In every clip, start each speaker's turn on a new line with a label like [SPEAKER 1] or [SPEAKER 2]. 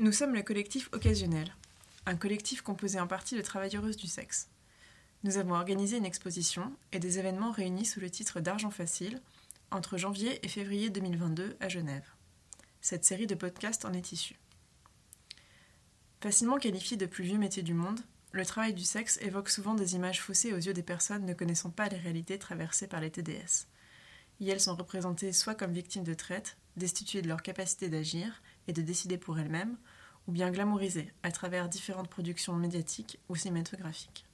[SPEAKER 1] Nous sommes le collectif Occasionnel, un collectif composé en partie de travailleuses du sexe. Nous avons organisé une exposition et des événements réunis sous le titre d'Argent Facile entre janvier et février 2022 à Genève. Cette série de podcasts en est issue. Facilement qualifié de plus vieux métier du monde, le travail du sexe évoque souvent des images faussées aux yeux des personnes ne connaissant pas les réalités traversées par les TDS. Y elles sont représentées soit comme victimes de traite, destituées de leur capacité d'agir et de décider pour elles-mêmes, ou bien glamourisées à travers différentes productions médiatiques ou cinématographiques.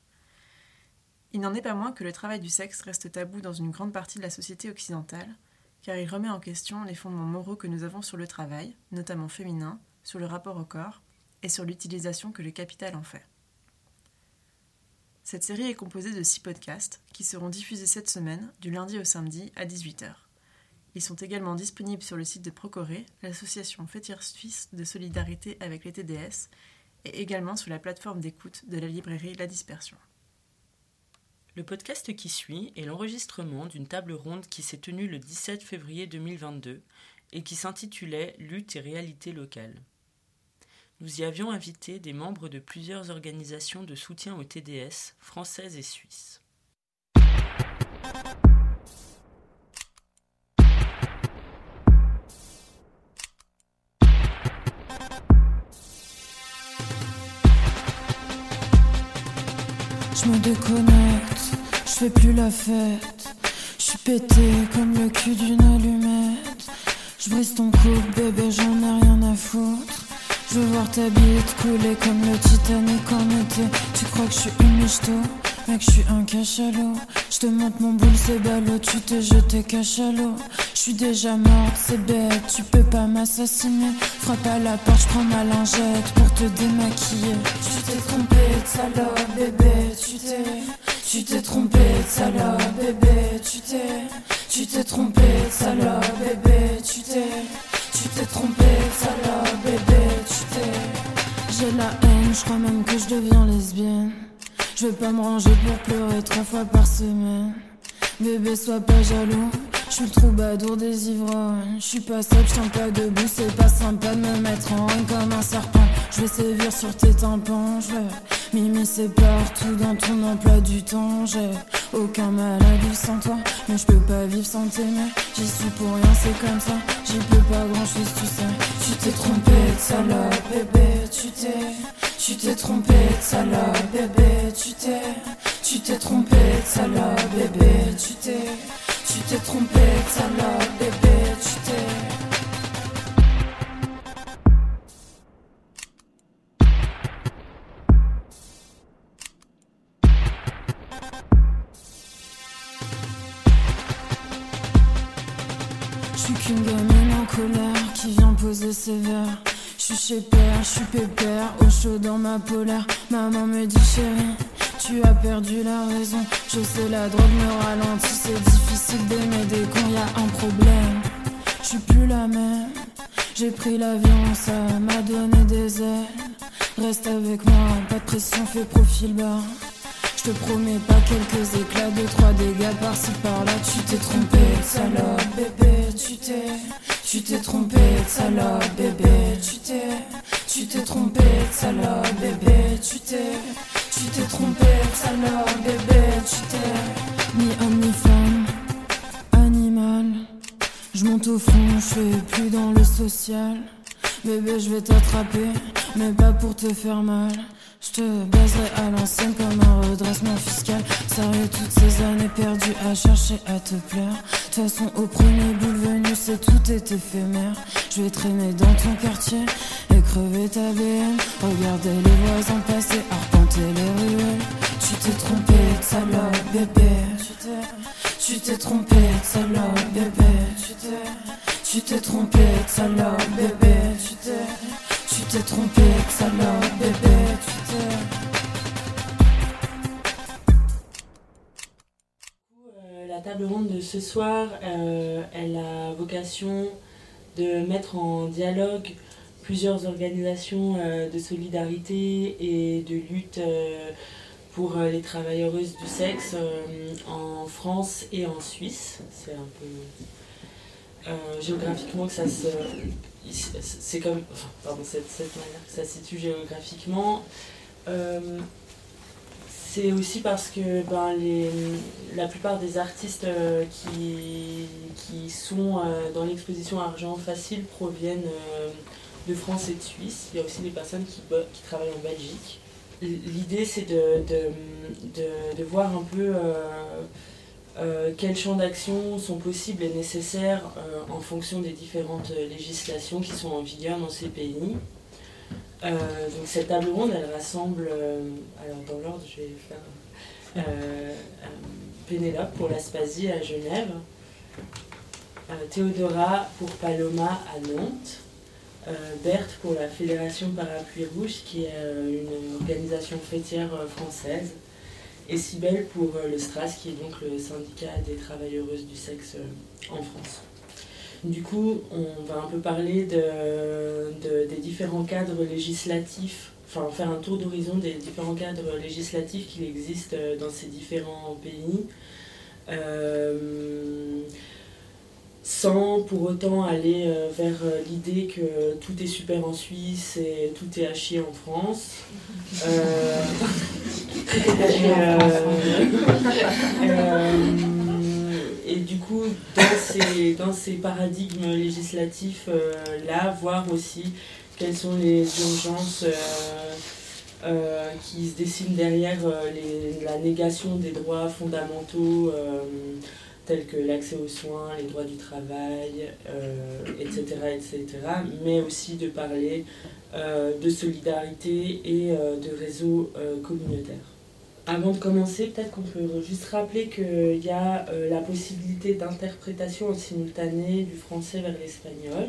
[SPEAKER 1] Il n'en est pas moins que le travail du sexe reste tabou dans une grande partie de la société occidentale, car il remet en question les fondements moraux que nous avons sur le travail, notamment féminin, sur le rapport au corps et sur l'utilisation que le capital en fait. Cette série est composée de six podcasts qui seront diffusés cette semaine, du lundi au samedi à 18h. Ils sont également disponibles sur le site de Procoré, l'association fêtière suisse de solidarité avec les TDS, et également sur la plateforme d'écoute de la librairie La Dispersion.
[SPEAKER 2] Le podcast qui suit est l'enregistrement d'une table ronde qui s'est tenue le 17 février 2022 et qui s'intitulait Lutte et réalité locale. Nous y avions invité des membres de plusieurs organisations de soutien aux TDS françaises et suisses.
[SPEAKER 3] Je me déconnecte, je fais plus la fête. Je suis pété comme le cul d'une allumette. Je brise ton couple, bébé, j'en ai rien à foutre. Je veux voir ta bite couler comme le Titanic en été. Tu crois que je suis une michto Mec, je suis un cachalot. Je te montre mon boule, c'est ballot. Tu t'es jeté cachalot. Suis déjà morte, c'est bête. Tu peux pas m'assassiner. Frappe à la porte, je prends ma lingette pour te démaquiller. Tu t'es trompé salope, bébé. Tu t'es. Tu t'es trompé salope, bébé. Tu t'es. Tu t'es trompé salope, bébé. Tu t'es. Tu t'es trompé salope, bébé. Tu t'es. J'ai la haine, je crois même que je deviens lesbienne. Je vais pas me ranger pour pleurer trois fois par semaine. Bébé, sois pas jaloux. Je suis le troubadour des ivrognes. Je suis pas sec, je pas debout. C'est pas sympa de me mettre en règne comme un serpent. Je vais sévir sur tes tympans. Je m'immiscer partout dans ton emploi du temps. J'ai aucun mal à vivre sans toi. Mais je peux pas vivre sans t'aimer. J'y suis pour rien, c'est comme ça. J'y peux pas grand chose, tu sais. Tu t'es trompé de salope, bébé. Tu t'es. Tu t'es trompé de salope, bébé. Tu t'es. Tu t'es trompé salope, bébé. Tu t'es. Tu t'es trompé salope, bébé. Tu t'es. Suis qu'une gamine en colère qui vient poser ses verres. Je suis chez père, je suis pépère, au chaud dans ma polaire. Maman me dit chérie, tu as perdu la raison. Je sais la drogue me ralentit, c'est difficile d'aimer dès qu'on y a un problème. Je suis plus la même, j'ai pris l'avion, ça m'a donné des ailes. Reste avec moi, pas de pression, fais profil bas. Je te promets pas quelques éclats, deux trois dégâts par-ci par-là. Tu t'es trompé de salope, bébé, tu t'es. Tu t'es trompé de salope, bébé, tu t'es. Tu t'es trompé de salope, bébé, tu t'es. Tu t'es trompé salope, bébé, tu t'es. Ni homme ni femme, animal. Je monte au fond, je suis plus dans le social. Bébé, je vais t'attraper, mais pas pour te faire mal. Je te baiserai à l'ancienne comme un redressement fiscal. Sérieux, toutes ces années perdues à chercher à te plaire. De toute façon, au premier boule tout est éphémère. Je vais traîner dans ton quartier et crever ta BM. Regarder les voisins passer, arpenter les ruelles. Tu t'es trompé salope, bébé. Tu t'es. Tu t'es trompé salope, bébé. Tu t'es. Tu t'es trompé de salope, bébé. Tu t'es. Tu t'es trompé salope, bébé. Tu t'es.
[SPEAKER 2] La table ronde de ce soir, euh, elle a vocation de mettre en dialogue plusieurs organisations euh, de solidarité et de lutte euh, pour les travailleuses du sexe en France et en Suisse. C'est un peu géographiquement que ça se c'est comme. pardon, cette manière que ça se situe géographiquement. Euh, c'est aussi parce que ben, la plupart des artistes euh, qui, sont euh, dans l'exposition Argent Facile proviennent de France et de Suisse. Il y a aussi des personnes qui, travaillent en Belgique. L'idée, c'est de, voir un peu euh, quels champs d'action sont possibles et nécessaires euh, en fonction des différentes législations qui sont en vigueur dans ces pays. Euh, donc cette table ronde, elle rassemble, alors dans l'ordre, je vais faire Pénélope pour l'Aspasie à Genève, Théodora pour Paloma à Nantes, Berthe pour la Fédération Parapluie Rouge, qui est une organisation fêtière française, et Cybelle pour euh, le STRAS, qui est donc le syndicat des travailleuses du sexe euh, en France. Du coup, on va un peu parler de, des différents cadres législatifs, enfin faire un tour d'horizon des différents cadres législatifs qui existent euh, dans ces différents pays sans pour autant aller euh, vers euh, l'idée que tout est super en Suisse et tout est à chier en France. Euh, et, du coup, dans ces, dans ces paradigmes législatifs là, voir aussi quelles sont les urgences qui se dessinent derrière la négation des droits fondamentaux tels que l'accès aux soins, les droits du travail, etc., euh, etc., mais aussi de parler euh, de solidarité et euh, de réseaux communautaires. Avant de commencer, peut-être qu'on peut juste rappeler qu'il y a la possibilité d'interprétation en simultané du français vers l'espagnol.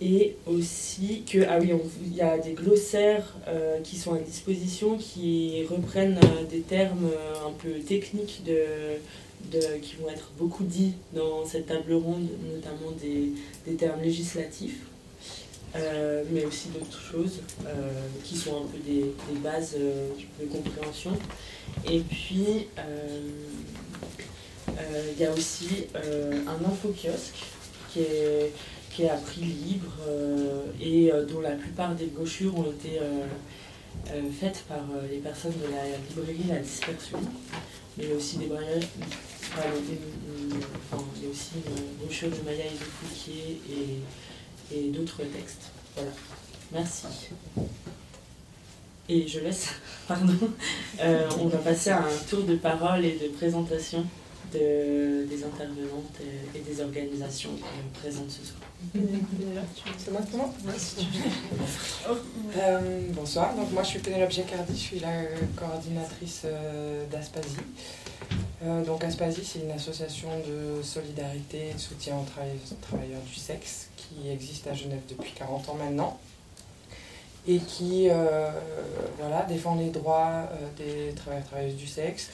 [SPEAKER 2] Et aussi que, ah oui, il y a des glossaires qui sont à disposition qui reprennent des termes un peu techniques de, qui vont être beaucoup dits dans cette table ronde, notamment des termes législatifs, euh, mais aussi d'autres choses euh, qui sont un peu des, bases euh, de compréhension. Et puis, il y a aussi un info-kiosque qui est, qui est à prix libre et dont la plupart des brochures ont été faites par les personnes de la librairie La Dispersion mais aussi des braillages, il y a aussi une brochure de Maya et de Fouquier et, et d'autres textes. Voilà. Merci. Et je laisse, pardon, euh, on va passer à un tour de parole et de présentation de, des intervenantes et des organisations présentes ce soir.
[SPEAKER 4] C'est moi comment euh, Bonsoir, donc moi je suis Pénélope Giacardi, je suis la coordinatrice euh, d'Aspasie. Euh, donc Aspasie c'est une association de solidarité et de soutien aux travailleurs, du sexe qui existe à Genève depuis 40 ans maintenant et qui voilà, défend les droits des travailleurs travailleuses du sexe,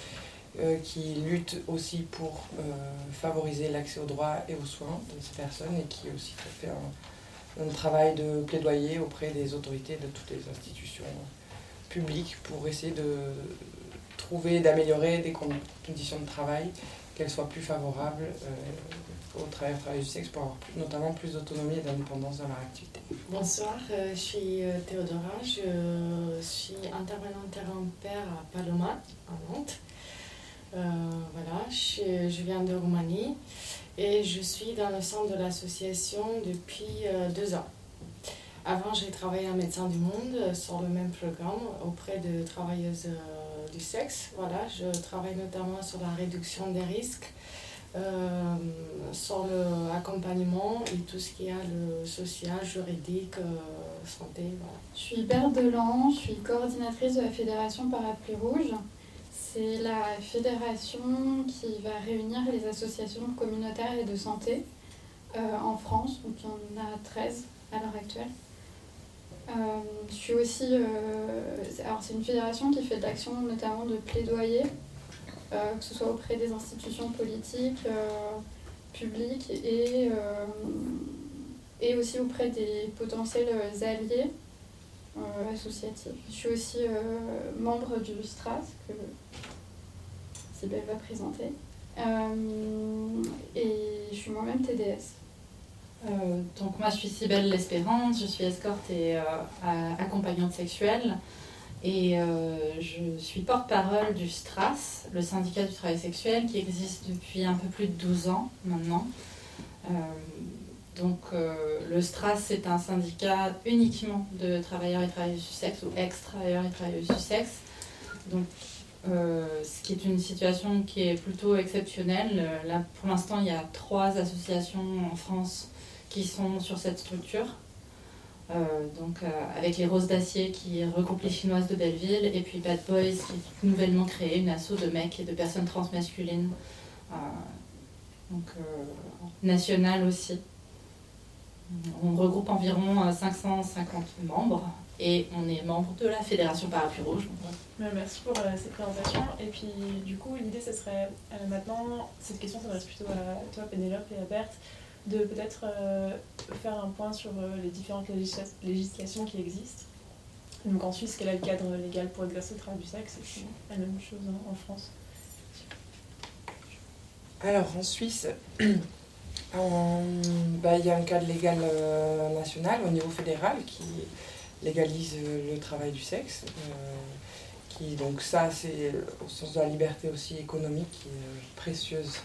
[SPEAKER 4] euh, qui lutte aussi pour euh, favoriser l'accès aux droits et aux soins de ces personnes et qui aussi fait un, travail de plaidoyer auprès des autorités de toutes les institutions publiques pour essayer de trouver, d'améliorer des conditions de travail, qu'elles soient plus favorables euh, aux travailleurs et du sexe pour avoir notamment plus d'autonomie et d'indépendance dans leur activité.
[SPEAKER 5] Bonsoir, je suis Théodora, je suis intervenante terrain-père à Paloma, à Nantes. Euh, voilà, je, viens de Roumanie et je suis dans le centre de l'association depuis euh, deux ans. Avant, j'ai travaillé à Médecins du Monde euh, sur le même programme auprès de travailleuses du sexe. Voilà, je travaille notamment sur la réduction des risques, sur l'accompagnement et tout ce qui est le social, juridique, santé.
[SPEAKER 6] Je suis Berthe Delan, je suis coordinatrice de la Fédération Parapluie Rouge. C'est la fédération qui va réunir les associations communautaires et de santé euh, en France. Donc il y en a 13 à l'heure actuelle. Euh, je suis aussi. Euh, alors c'est une fédération qui fait de l'action notamment de plaidoyer, que ce soit auprès des institutions politiques, publiques et, et aussi auprès des potentiels alliés euh, associatif. Je suis aussi euh, membre du STRAS, que Sybelle va présenter. Euh, et je suis moi-même TDS.
[SPEAKER 7] donc moi je suis Cybelle L'Espérance, je suis escorte et accompagnante sexuelle et je suis porte-parole du STRAS, le syndicat du travail sexuel qui existe depuis un peu plus de 12 ans maintenant. Donc le STRAS, c'est un syndicat uniquement de travailleurs et travailleuses du sexe ou ex-travailleurs et travailleuses du sexe. Donc euh, ce qui est une situation qui est plutôt exceptionnelle. Euh, là, pour l'instant, il y a trois associations en France qui sont sur cette structure. Euh, donc, avec les Roses d'Acier qui regroupe les Chinoises de Belleville, et puis Bad Boys qui est nouvellement créé, une asso de mecs et de personnes transmasculines, donc nationale aussi. On regroupe environ 550 membres et on est membre de la Fédération Parapluie Rouge.
[SPEAKER 8] Merci pour euh, cette présentation. Et puis, du coup, l'idée, ce serait euh, maintenant, cette question s'adresse plutôt à toi, Pénélope, et à Berthe, de peut-être euh, faire un point sur les différentes législations qui existent. Donc en Suisse, quel est le cadre légal pour exercer le travail du sexe Et la même chose en, France.
[SPEAKER 4] Alors en Suisse, bah, il y a un cadre légal national au niveau fédéral qui légalise le travail du sexe. Euh, donc ça, c'est au sens de la liberté aussi économique qui est euh, précieuse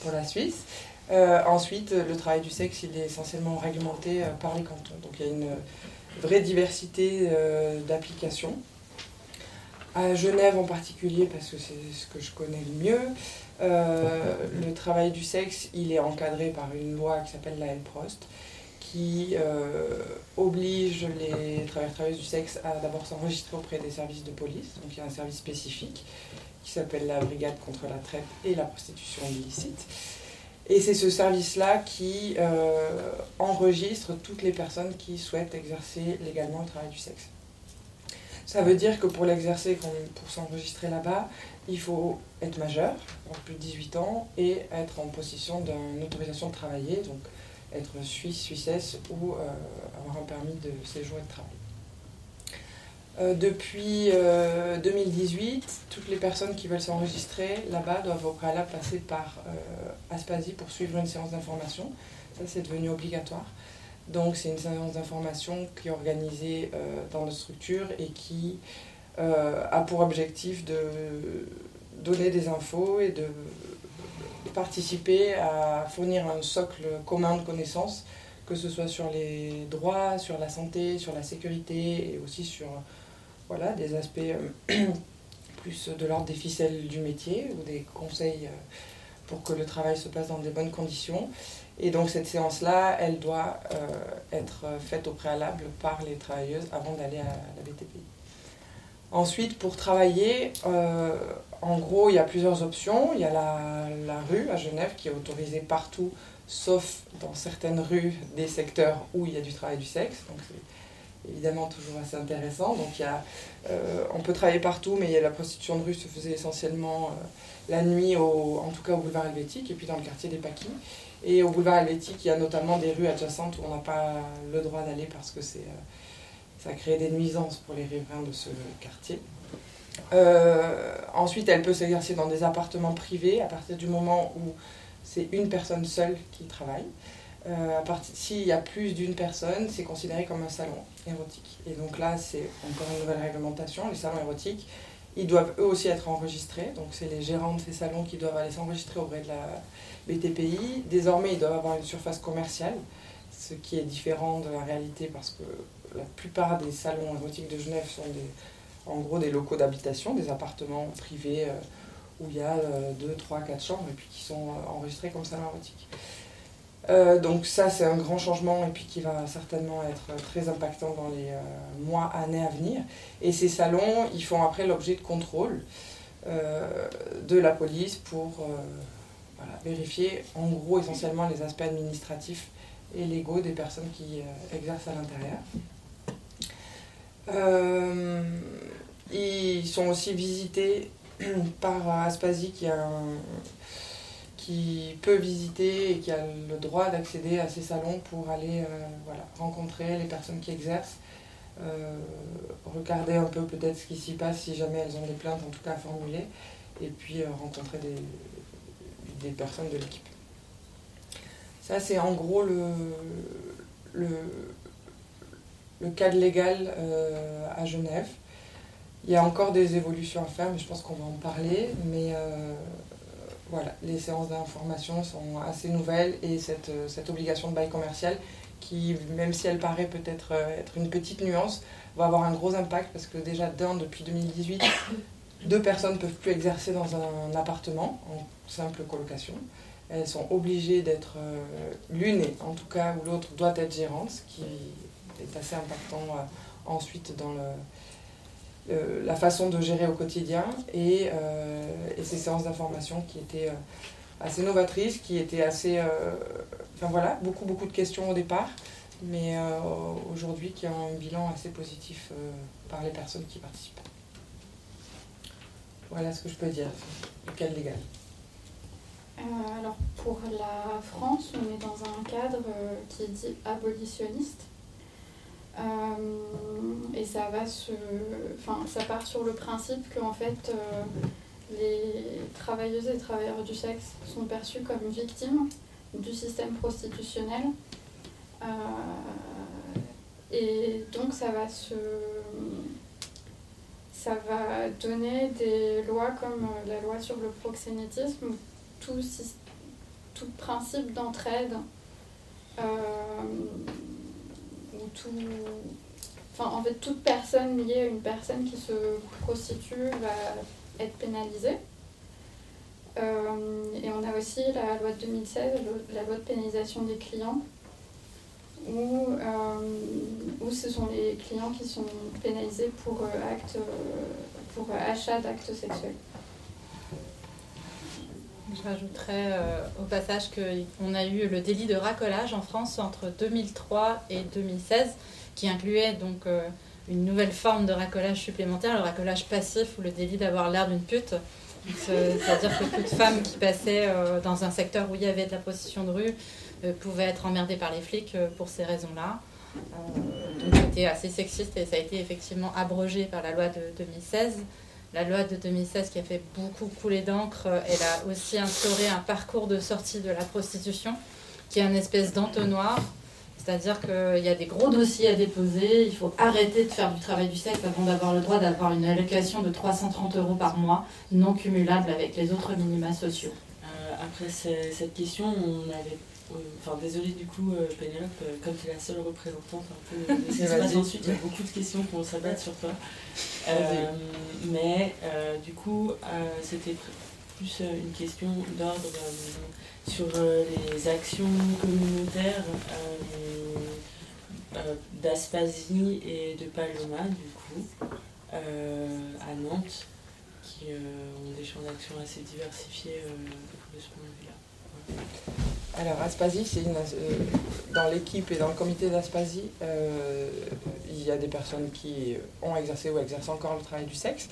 [SPEAKER 4] pour la Suisse. Euh, ensuite, le travail du sexe, il est essentiellement réglementé par les cantons. Donc il y a une vraie diversité d'applications. À Genève en particulier, parce que c'est ce que je connais le mieux, le travail du sexe, il est encadré par une loi qui s'appelle la L-Prost, qui euh, oblige les travailleurs travailleuses du sexe à d'abord s'enregistrer auprès des services de police. Donc il y a un service spécifique qui s'appelle la Brigade contre la traite et la prostitution illicite. Et c'est ce service-là qui euh, enregistre toutes les personnes qui souhaitent exercer légalement le travail du sexe. Ça veut dire que pour l'exercer, pour s'enregistrer là-bas, il faut être majeur, avoir plus de 18 ans, et être en possession d'une autorisation de travailler, donc être suisse, suissesse ou euh, avoir un permis de séjour et de travail. Euh, depuis 2018, euh, toutes les personnes qui veulent s'enregistrer là-bas doivent au préalable passer par Aspasie pour suivre une séance d'information. Ça, c'est devenu obligatoire. Donc, c'est une séance d'information qui est organisée dans notre structure et qui a pour objectif de donner des infos et de participer à fournir un socle commun de connaissances, que ce soit sur les droits, sur la santé, sur la sécurité et aussi sur voilà, des aspects euh, plus de l'ordre des ficelles du métier ou des conseils euh, pour que le travail se passe dans de bonnes conditions. Et donc cette séance-là, elle doit euh, être faite au préalable par les travailleuses avant d'aller à la BTPI. Ensuite, pour travailler, en gros, il y a plusieurs options. Il y a la, rue à Genève qui est autorisée partout, sauf dans certaines rues des secteurs où il y a du travail du sexe. Évidemment toujours assez intéressant. Donc il euh, on peut travailler partout, mais la prostitution de rue se faisait essentiellement euh, la nuit, en tout cas au boulevard helvétique et puis dans le quartier des Paquis. Et au boulevard helvétique, il y a notamment des rues adjacentes où on n'a pas le droit d'aller parce que euh, ça crée des nuisances pour les riverains de ce quartier. Ensuite, elle peut s'exercer dans des appartements privés à partir du moment où c'est une personne seule qui travaille. Euh, S'il y a plus d'une personne, c'est considéré comme un salon érotique. Et donc là, c'est encore une nouvelle réglementation. Les salons érotiques, ils doivent eux aussi être enregistrés. Donc c'est les gérants de ces salons qui doivent aller s'enregistrer auprès de la BTPI. Désormais, ils doivent avoir une surface commerciale, ce qui est différent de la réalité parce que la plupart des salons érotiques de Genève sont des en gros des locaux d'habitation, des appartements privés euh, où il y a 2, 3, 4 chambres et puis qui sont euh, enregistrés comme salon érotique. Euh, donc ça c'est un grand changement et puis qui va certainement être très impactant dans les mois, années à venir. Et ces salons, ils font après l'objet de contrôle de la police pour vérifier en gros essentiellement les aspects administratifs et légaux des personnes qui exercent à l'intérieur. Euh, ils sont aussi visités par Aspasie qui, a qui peut visiter et qui a le droit d'accéder à ces salons pour aller euh, voilà, rencontrer les personnes qui exercent, euh, regarder un peu peut-être ce qui s'y passe si jamais elles ont des plaintes en tout cas à formuler, et puis rencontrer des, des personnes de l'équipe. Ça, c'est en gros le, le, le cadre légal euh, à Genève. Il y a encore des évolutions à faire, mais je pense qu'on va en parler. Mais euh, voilà, les séances d'information sont assez nouvelles et cette, cette obligation de bail commercial, qui, même si elle paraît peut-être être une petite nuance, va avoir un gros impact parce que déjà d'un, depuis 2018, deux personnes ne peuvent plus exercer dans un appartement en simple colocation. Elles sont obligées d'être euh, l'une, en tout cas, ou l'autre doit être gérante, ce qui est assez impactant euh, ensuite dans le, la façon de gérer au quotidien. Et, euh, ces séances d'information qui étaient assez novatrices, qui étaient assez. enfin voilà, beaucoup, beaucoup de questions au départ mais aujourd'hui qui ont un bilan assez positif par les personnes qui participent. Voilà ce que je peux dire, le cadre légal.
[SPEAKER 6] Euh, alors pour la France, on est dans un cadre euh, qui est dit abolitionniste. Euh, et ça va se. Enfin, ça part sur le principe qu'en fait, les travailleuses et travailleurs du sexe sont perçus comme victimes du système prostitutionnel. et donc ça va se ça va donner des lois comme euh, la loi sur le proxénétisme, tout, tout principe d'entraide, euh, tout. En fait, toute personne liée à une personne qui se prostitue va être pénalisée. Euh, et on a aussi la loi de 2016, la loi de pénalisation des clients, où, euh, où ce sont les clients qui sont pénalisés pour, euh, acte, euh, pour achat d'actes sexuels.
[SPEAKER 7] Je rajouterais au passage qu'on a eu le délit de racolage en France entre 2003 et 2016, qui incluait donc une nouvelle forme de racolage supplémentaire, le racolage passif ou le délit d'avoir l'air d'une pute. C'est-à-dire que toute femme qui passait dans un secteur où il y avait de la prostitution de rue euh, pouvait être emmerdé par les flics euh, pour ces raisons-là. Euh, donc c'était assez sexiste et ça a été effectivement abrogé par la loi de 2016. La loi de 2016 qui a fait beaucoup couler d'encre, elle a aussi instauré un parcours de sortie de la prostitution qui est un espèce d'entonnoir. C'est-à-dire qu'il y a des gros dossiers à déposer, il faut arrêter de faire du travail du sexe avant d'avoir le droit d'avoir une allocation de 330 euros par mois, non cumulable avec les autres minima sociaux.
[SPEAKER 2] après cette question, on avait Enfin, désolé du coup, euh, Pénélope, euh, comme tu es la seule représentante un peu de ce ensuite, il y a beaucoup de questions qui vont s'abattre sur toi. Euh, mais du coup, c'était plus une question d'ordre sur les actions communautaires d'Aspasie et de Paloma, du coup, à Nantes, qui ont des champs d'action assez diversifiés de ce point de vue-là.
[SPEAKER 4] Alors, Aspasie, c'est euh, dans l'équipe et dans le comité d'Aspasie, euh, il y a des personnes qui ont exercé ou exercent encore le travail du sexe.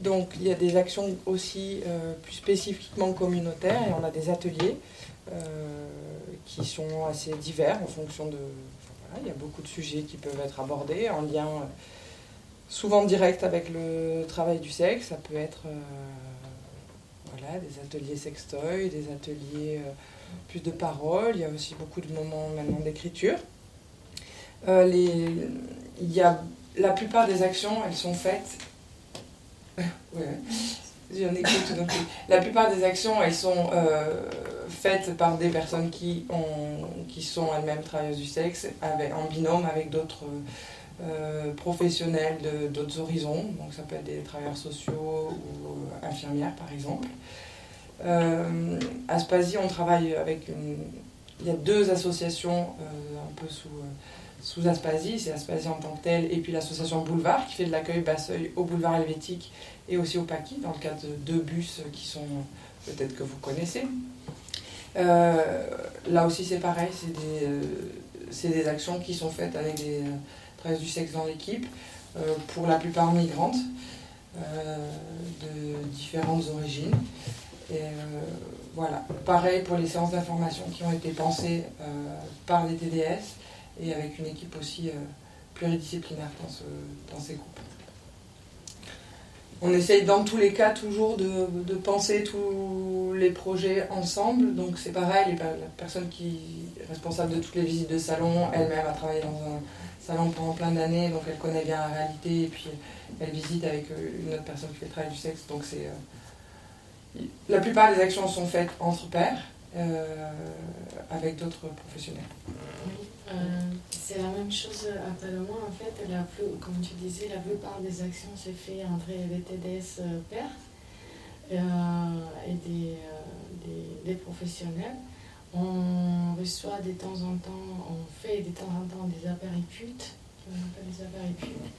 [SPEAKER 4] Donc, il y a des actions aussi euh, plus spécifiquement communautaires et on a des ateliers qui sont assez divers en fonction de. il y a beaucoup de sujets qui peuvent être abordés en lien souvent direct avec le travail du sexe. Ça peut être des ateliers sextoy, des ateliers plus de paroles, il y a aussi beaucoup de moments maintenant d'écriture. Euh, la plupart des actions, elles sont faites. La plupart des actions, elles sont euh, faites par des personnes qui, ont, qui sont elles-mêmes travailleuses du sexe, avec, en binôme avec d'autres euh, professionnels d'autres horizons. Donc ça peut être des travailleurs sociaux ou infirmières, par exemple. Euh, on travaille avec une... Il y a deux associations euh, un peu sous, euh, sous Aspasie, c'est Aspasie en tant que telle, et puis l'association Boulevard qui fait de l'accueil Basseuil au boulevard helvétique et aussi au Paquis, dans le cadre de deux bus qui sont peut-être que vous connaissez. là aussi c'est pareil, c'est des, des, actions qui sont faites avec des du sexe dans l'équipe, pour la plupart migrantes, de différentes origines. Et euh, voilà, pareil pour les séances d'information qui ont été pensées euh, par les TDS et avec une équipe aussi euh, pluridisciplinaire dans, dans ces groupes. on essaye dans tous les cas toujours de, penser tous les projets ensemble. Donc c'est pareil, la personne qui est responsable de toutes les visites de salon, elle-même a travaillé dans un salon pendant plein d'années, donc elle connaît bien la réalité et puis elle visite avec euh, une autre personne qui fait le travail du sexe. Donc c'est euh, la plupart des actions sont faites entre pairs euh, avec d'autres professionnels.
[SPEAKER 5] Euh, c'est la même chose à Paloma. En fait, la comme tu disais, la plupart des actions se fait entre les TDS pairs et des, des, professionnels. On reçoit de temps en temps, on fait de temps en temps des apériputes, on appelle des apériputes,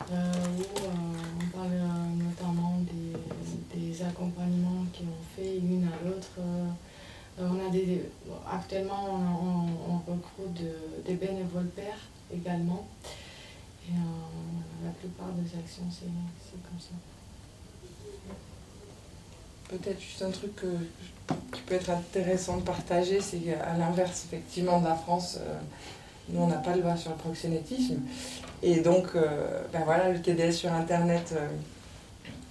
[SPEAKER 5] où on parle notamment des, des accompagnements qui ont fait l'une à l'autre euh, on actuellement, on, recrute des bénévoles pères également. Et euh, la plupart des actions, c'est comme ça.
[SPEAKER 4] Peut-être juste un truc qui peut être intéressant de partager, c'est qu'à l'inverse, effectivement, de la France, euh, nous, on n'a pas le droit sur le proxénétisme. Et donc, ben voilà, le TDS sur Internet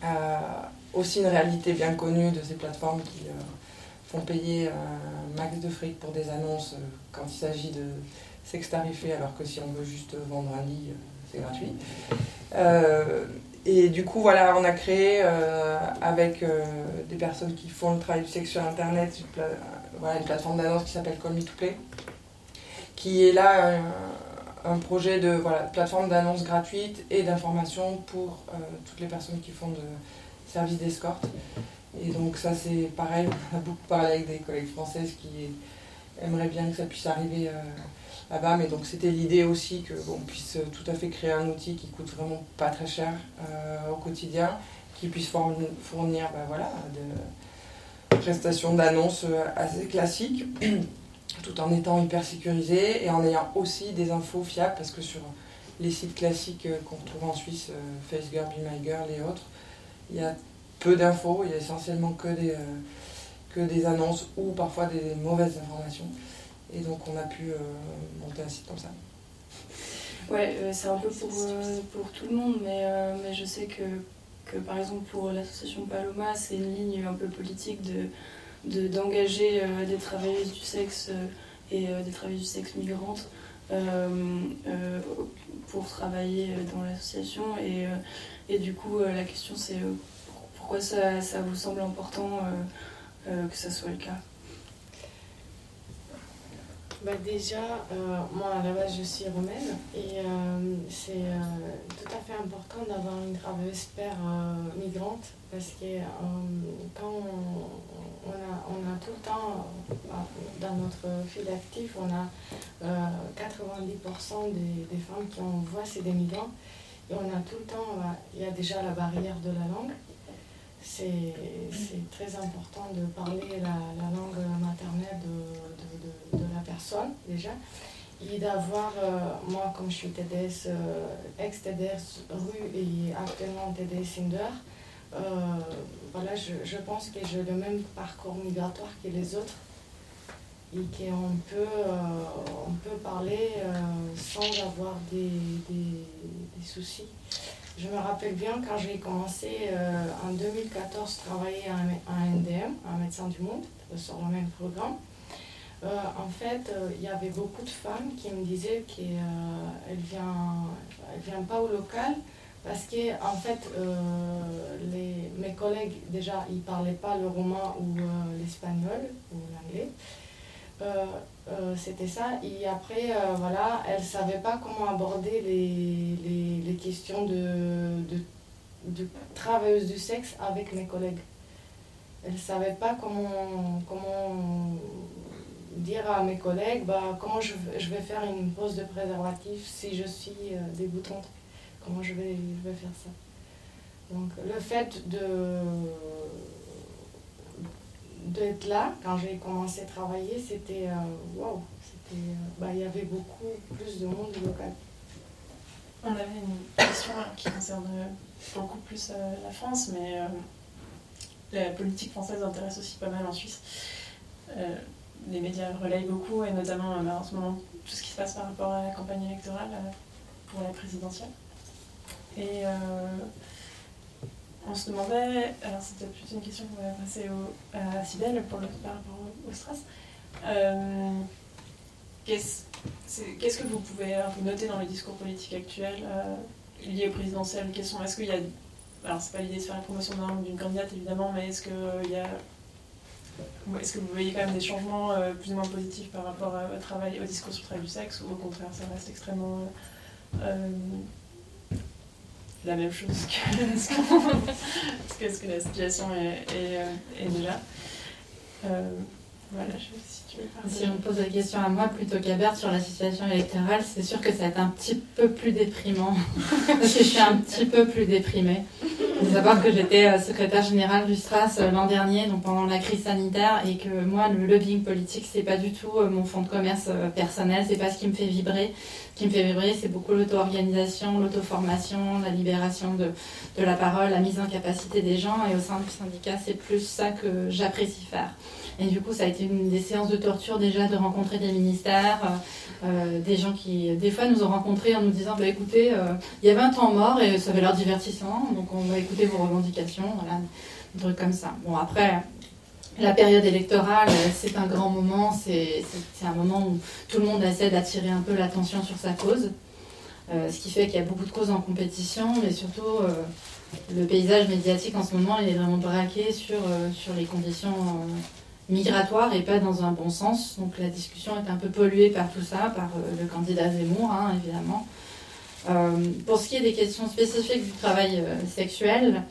[SPEAKER 4] a aussi une réalité bien connue de ces plateformes qui font payer un max de fric pour des annonces euh, quand il s'agit de sexe tarifé, alors que si on veut juste vendre un lit, euh, c'est gratuit. Euh, et du coup, voilà, on a créé avec des personnes qui font le travail du sexe sur Internet une, voilà, une plateforme d'annonce qui s'appelle Call Play, qui est là un, projet de voilà, plateforme d'annonce gratuite et d'information pour toutes les personnes qui font de services d'escorte. Et donc ça c'est pareil, on a beaucoup parlé avec des collègues françaises qui aimeraient bien que ça puisse arriver euh, là-bas, mais donc c'était l'idée aussi qu'on puisse tout à fait créer un outil qui coûte vraiment pas très cher euh, au quotidien, qui puisse fournir ben voilà, de prestations d'annonces euh, assez classiques, tout en étant hyper sécurisé et en ayant aussi des infos fiables, parce que sur les sites classiques qu'on retrouve en Suisse, FaceGirl, BeMyGirl et autres, il y a peu d'infos, il y a essentiellement que des, euh, que des annonces ou parfois des mauvaises informations. Et donc on a pu euh, monter un site comme ça.
[SPEAKER 8] Ouais, euh, c'est un peu pour, pour tout le monde, mais, mais je sais que, que par exemple pour l'association Paloma, c'est une ligne un peu politique de, d'engager des travailleuses du sexe et des travailleuses du sexe migrantes pour travailler dans l'association. Et, et du coup, la question c'est pourquoi ça, ça, vous semble important euh, euh, que ça soit le cas?
[SPEAKER 5] Bah déjà, euh, moi à la base je suis romaine et c'est tout à fait important d'avoir une travailleuse père migrante parce que quand on, a, on, a, tout le temps, dans notre fil actif, on a 90% des, des, femmes qui envoient c'est des migrants et on a tout le temps, il y a déjà la barrière de la langue c'est très important de parler la, langue maternelle de, la personne déjà et d'avoir, euh, moi comme je suis TDS, euh, ex-TDS rue et actuellement TDS Inder, euh, voilà, je, pense que j'ai le même parcours migratoire que les autres et qu'on peut, peut parler sans avoir des, des soucis. Je me rappelle bien quand j'ai commencé euh, en 2014 travailler à un NDM, un médecin du monde, sur le même programme. Euh, en fait, euh, il y avait beaucoup de femmes qui me disaient qu'elles ne viennent, pas au local parce que en fait, mes collègues, déjà, ils ne parlaient pas le roman ou l'espagnol ou l'anglais. Euh, euh, c'était ça. Et après, euh, voilà, elle ne savait pas comment aborder les, les, questions de, de, de, travailleuse du sexe avec mes collègues. Elle ne savait pas comment, comment dire à mes collègues bah, comment je, je, vais faire une pose de préservatif si je suis dégoûtante. Comment je vais, je vais faire ça. Donc le fait de d'être là, quand j'ai commencé à travailler, c'était euh, waouh, c'était, euh, bah, il y avait beaucoup plus de monde local.
[SPEAKER 8] On avait une question qui concerne beaucoup plus euh, la France, mais la politique française intéresse aussi pas mal en Suisse. les médias relayent beaucoup, et notamment en ce moment tout ce qui se passe par rapport à la campagne électorale pour la présidentielle. Et on se demandait, alors peut-être plus une question qu'on va passer à Sibelle pour le, par rapport au, stress. Euh, Qu'est-ce que vous pouvez noter dans le discours politique actuel euh, lié au présidentiel? Est-ce qu'il y a. Alors, c'est pas l'idée de faire la promotion d'un- d'une candidate évidemment, mais est-ce qu'il a. Est-ce que vous voyez quand même des changements euh, plus ou moins positifs par rapport au travail, au discours sur le travail du sexe, ou au contraire ça reste extrêmement euh, euh, la même chose que ce, que, la situation est, est, euh, est déjà Euh, Voilà, si
[SPEAKER 7] on pose la question à moi plutôt qu'à Berthe sur la situation électorale, c'est sûr que ça va être un petit peu plus déprimant. parce que je suis un petit peu plus déprimée. Il faut savoir que j'étais euh, secrétaire générale du STRAS euh, l'an dernier, donc pendant la crise sanitaire, et que moi, le lobbying politique, c'est pas du tout euh, mon fonds de commerce personnel, c'est pas ce qui me fait vibrer. Ce qui me fait vibrer, c'est beaucoup l'auto-organisation, l'auto-formation, la libération de, de la parole, la mise en capacité des gens, et au sein du syndicat, c'est plus ça que j'apprécie faire. Et du coup, ça a été une des séances de torture déjà de rencontrer des ministères, euh, euh, des gens qui, des fois, nous ont rencontrés en nous disant bah, écoutez, euh, il y avait un temps mort et ça avait l'air divertissant, donc on va écouter vos revendications, voilà, des trucs comme ça. Bon, après. La période électorale, c'est un grand moment, c'est un moment où tout le monde essaie d'attirer un peu l'attention sur sa cause, ce qui fait qu'il y a beaucoup de causes en compétition, mais surtout le paysage médiatique en ce moment, il est vraiment braqué sur, sur les conditions migratoires et pas dans un bon sens. Donc la discussion est un peu polluée par tout ça, par euh, le candidat Zemmour, hein, évidemment. Euh, pour ce qui est des questions spécifiques du travail euh, sexuel,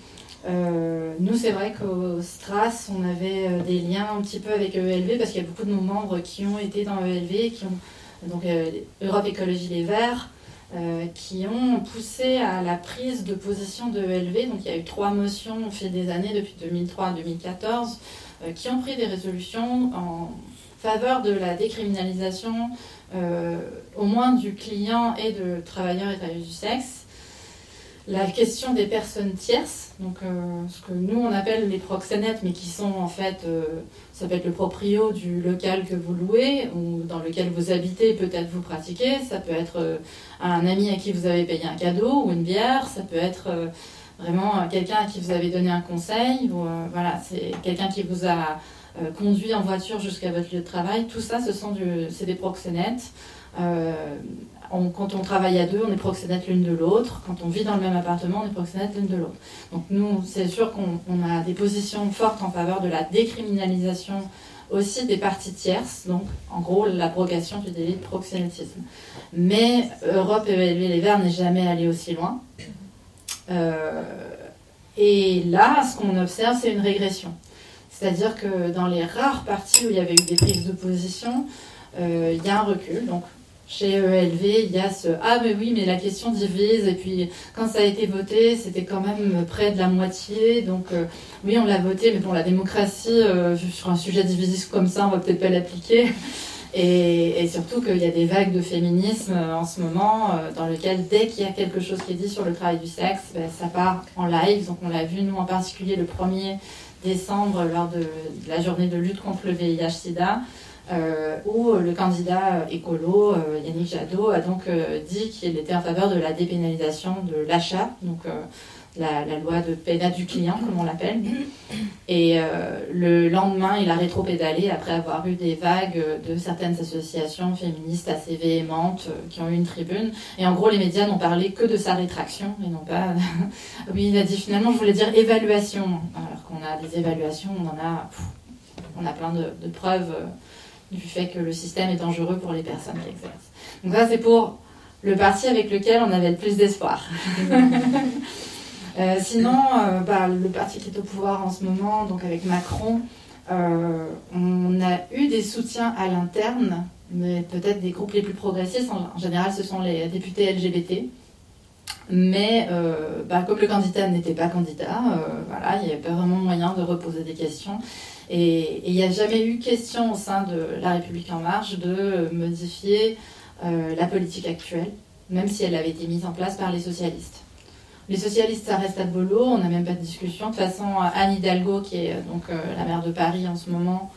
[SPEAKER 7] nous, c'est vrai qu'au Stras, on avait des liens un petit peu avec ELV parce qu'il y a beaucoup de nos membres qui ont été dans ELV, qui ont donc Europe Écologie Les Verts, qui ont poussé à la prise de position de ELV. Donc il y a eu trois motions au fil des années depuis 2003 à 2014 euh, qui ont pris des résolutions en faveur de la décriminalisation euh, au moins du client et de travailleurs et travailleuses du sexe. La question des personnes tierces, donc euh, ce que nous on appelle les proxénètes, mais qui sont en fait, euh, ça peut être le proprio du local que vous louez ou dans lequel vous habitez, peut-être vous pratiquez, ça peut être euh, un ami à qui vous avez payé un cadeau ou une bière, ça peut être euh, vraiment euh, quelqu'un à qui vous avez donné un conseil, euh, voilà, c'est quelqu'un qui vous a euh, conduit en voiture jusqu'à votre lieu de travail. Tout ça, ce sont c'est des proxénètes. Quand on travaille à deux, on est proxénètes l'une de l'autre. Quand on vit dans le même appartement, on est proxénètes l'une de l'autre. Donc nous, c'est sûr qu'on on a des positions fortes en faveur de la décriminalisation aussi des parties tierces, donc en gros l'abrogation du délit de proxénétisme. Mais Europe et les Verts n'est jamais allé aussi loin. Euh, et là, ce qu'on observe, c'est une régression. C'est-à-dire que dans les rares parties où il y avait eu des prises de position, euh, il y a un recul. Donc, chez ELV, il y a ce Ah, mais oui, mais la question divise. Et puis, quand ça a été voté, c'était quand même près de la moitié. Donc, euh, oui, on l'a voté, mais bon, la démocratie, sur un sujet divisif comme ça, on va peut-être pas l'appliquer. Et, et surtout qu'il y a des vagues de féminisme euh, en ce moment, euh, dans lequel dès qu'il y a quelque chose qui est dit sur le travail du sexe, ben, ça part en live. Donc, on l'a vu, nous en particulier, le 1er décembre, lors de, la journée de lutte contre le VIH-Sida. Euh, où le candidat écolo, Yannick Jadot, a donc dit qu'il était en faveur de la dépénalisation de l'achat, donc la, loi de pénat du client, comme on l'appelle. Et euh, le lendemain, il a rétro-pédalé après avoir eu des vagues de certaines associations féministes assez véhémentes euh, qui ont eu une tribune. Et en gros, les médias n'ont parlé que de sa rétraction et non pas. oui, il a dit finalement, je voulais dire évaluation, alors qu'on a des évaluations, on en a, on a plein de, de preuves. euh, du fait que le système est dangereux pour les personnes qui exercent. Donc ça, c'est pour le parti avec lequel on avait le plus d'espoir. Euh, sinon, euh, bah, le parti qui est au pouvoir en ce moment, donc avec Macron, euh, on a eu des soutiens à l'interne, mais peut-être des groupes les plus progressistes. En, général, ce sont les députés LGBT. Mais bah, comme le candidat n'était pas candidat, voilà, il n'y avait pas vraiment moyen de reposer des questions. Et il n'y a jamais eu question au sein de La République En Marche de modifier la politique actuelle, même si elle avait été mise en place par les socialistes. Les socialistes, ça reste à bolo, on n'a même pas de discussion. De toute façon, Anne Hidalgo, qui est donc euh, la maire de Paris en ce moment,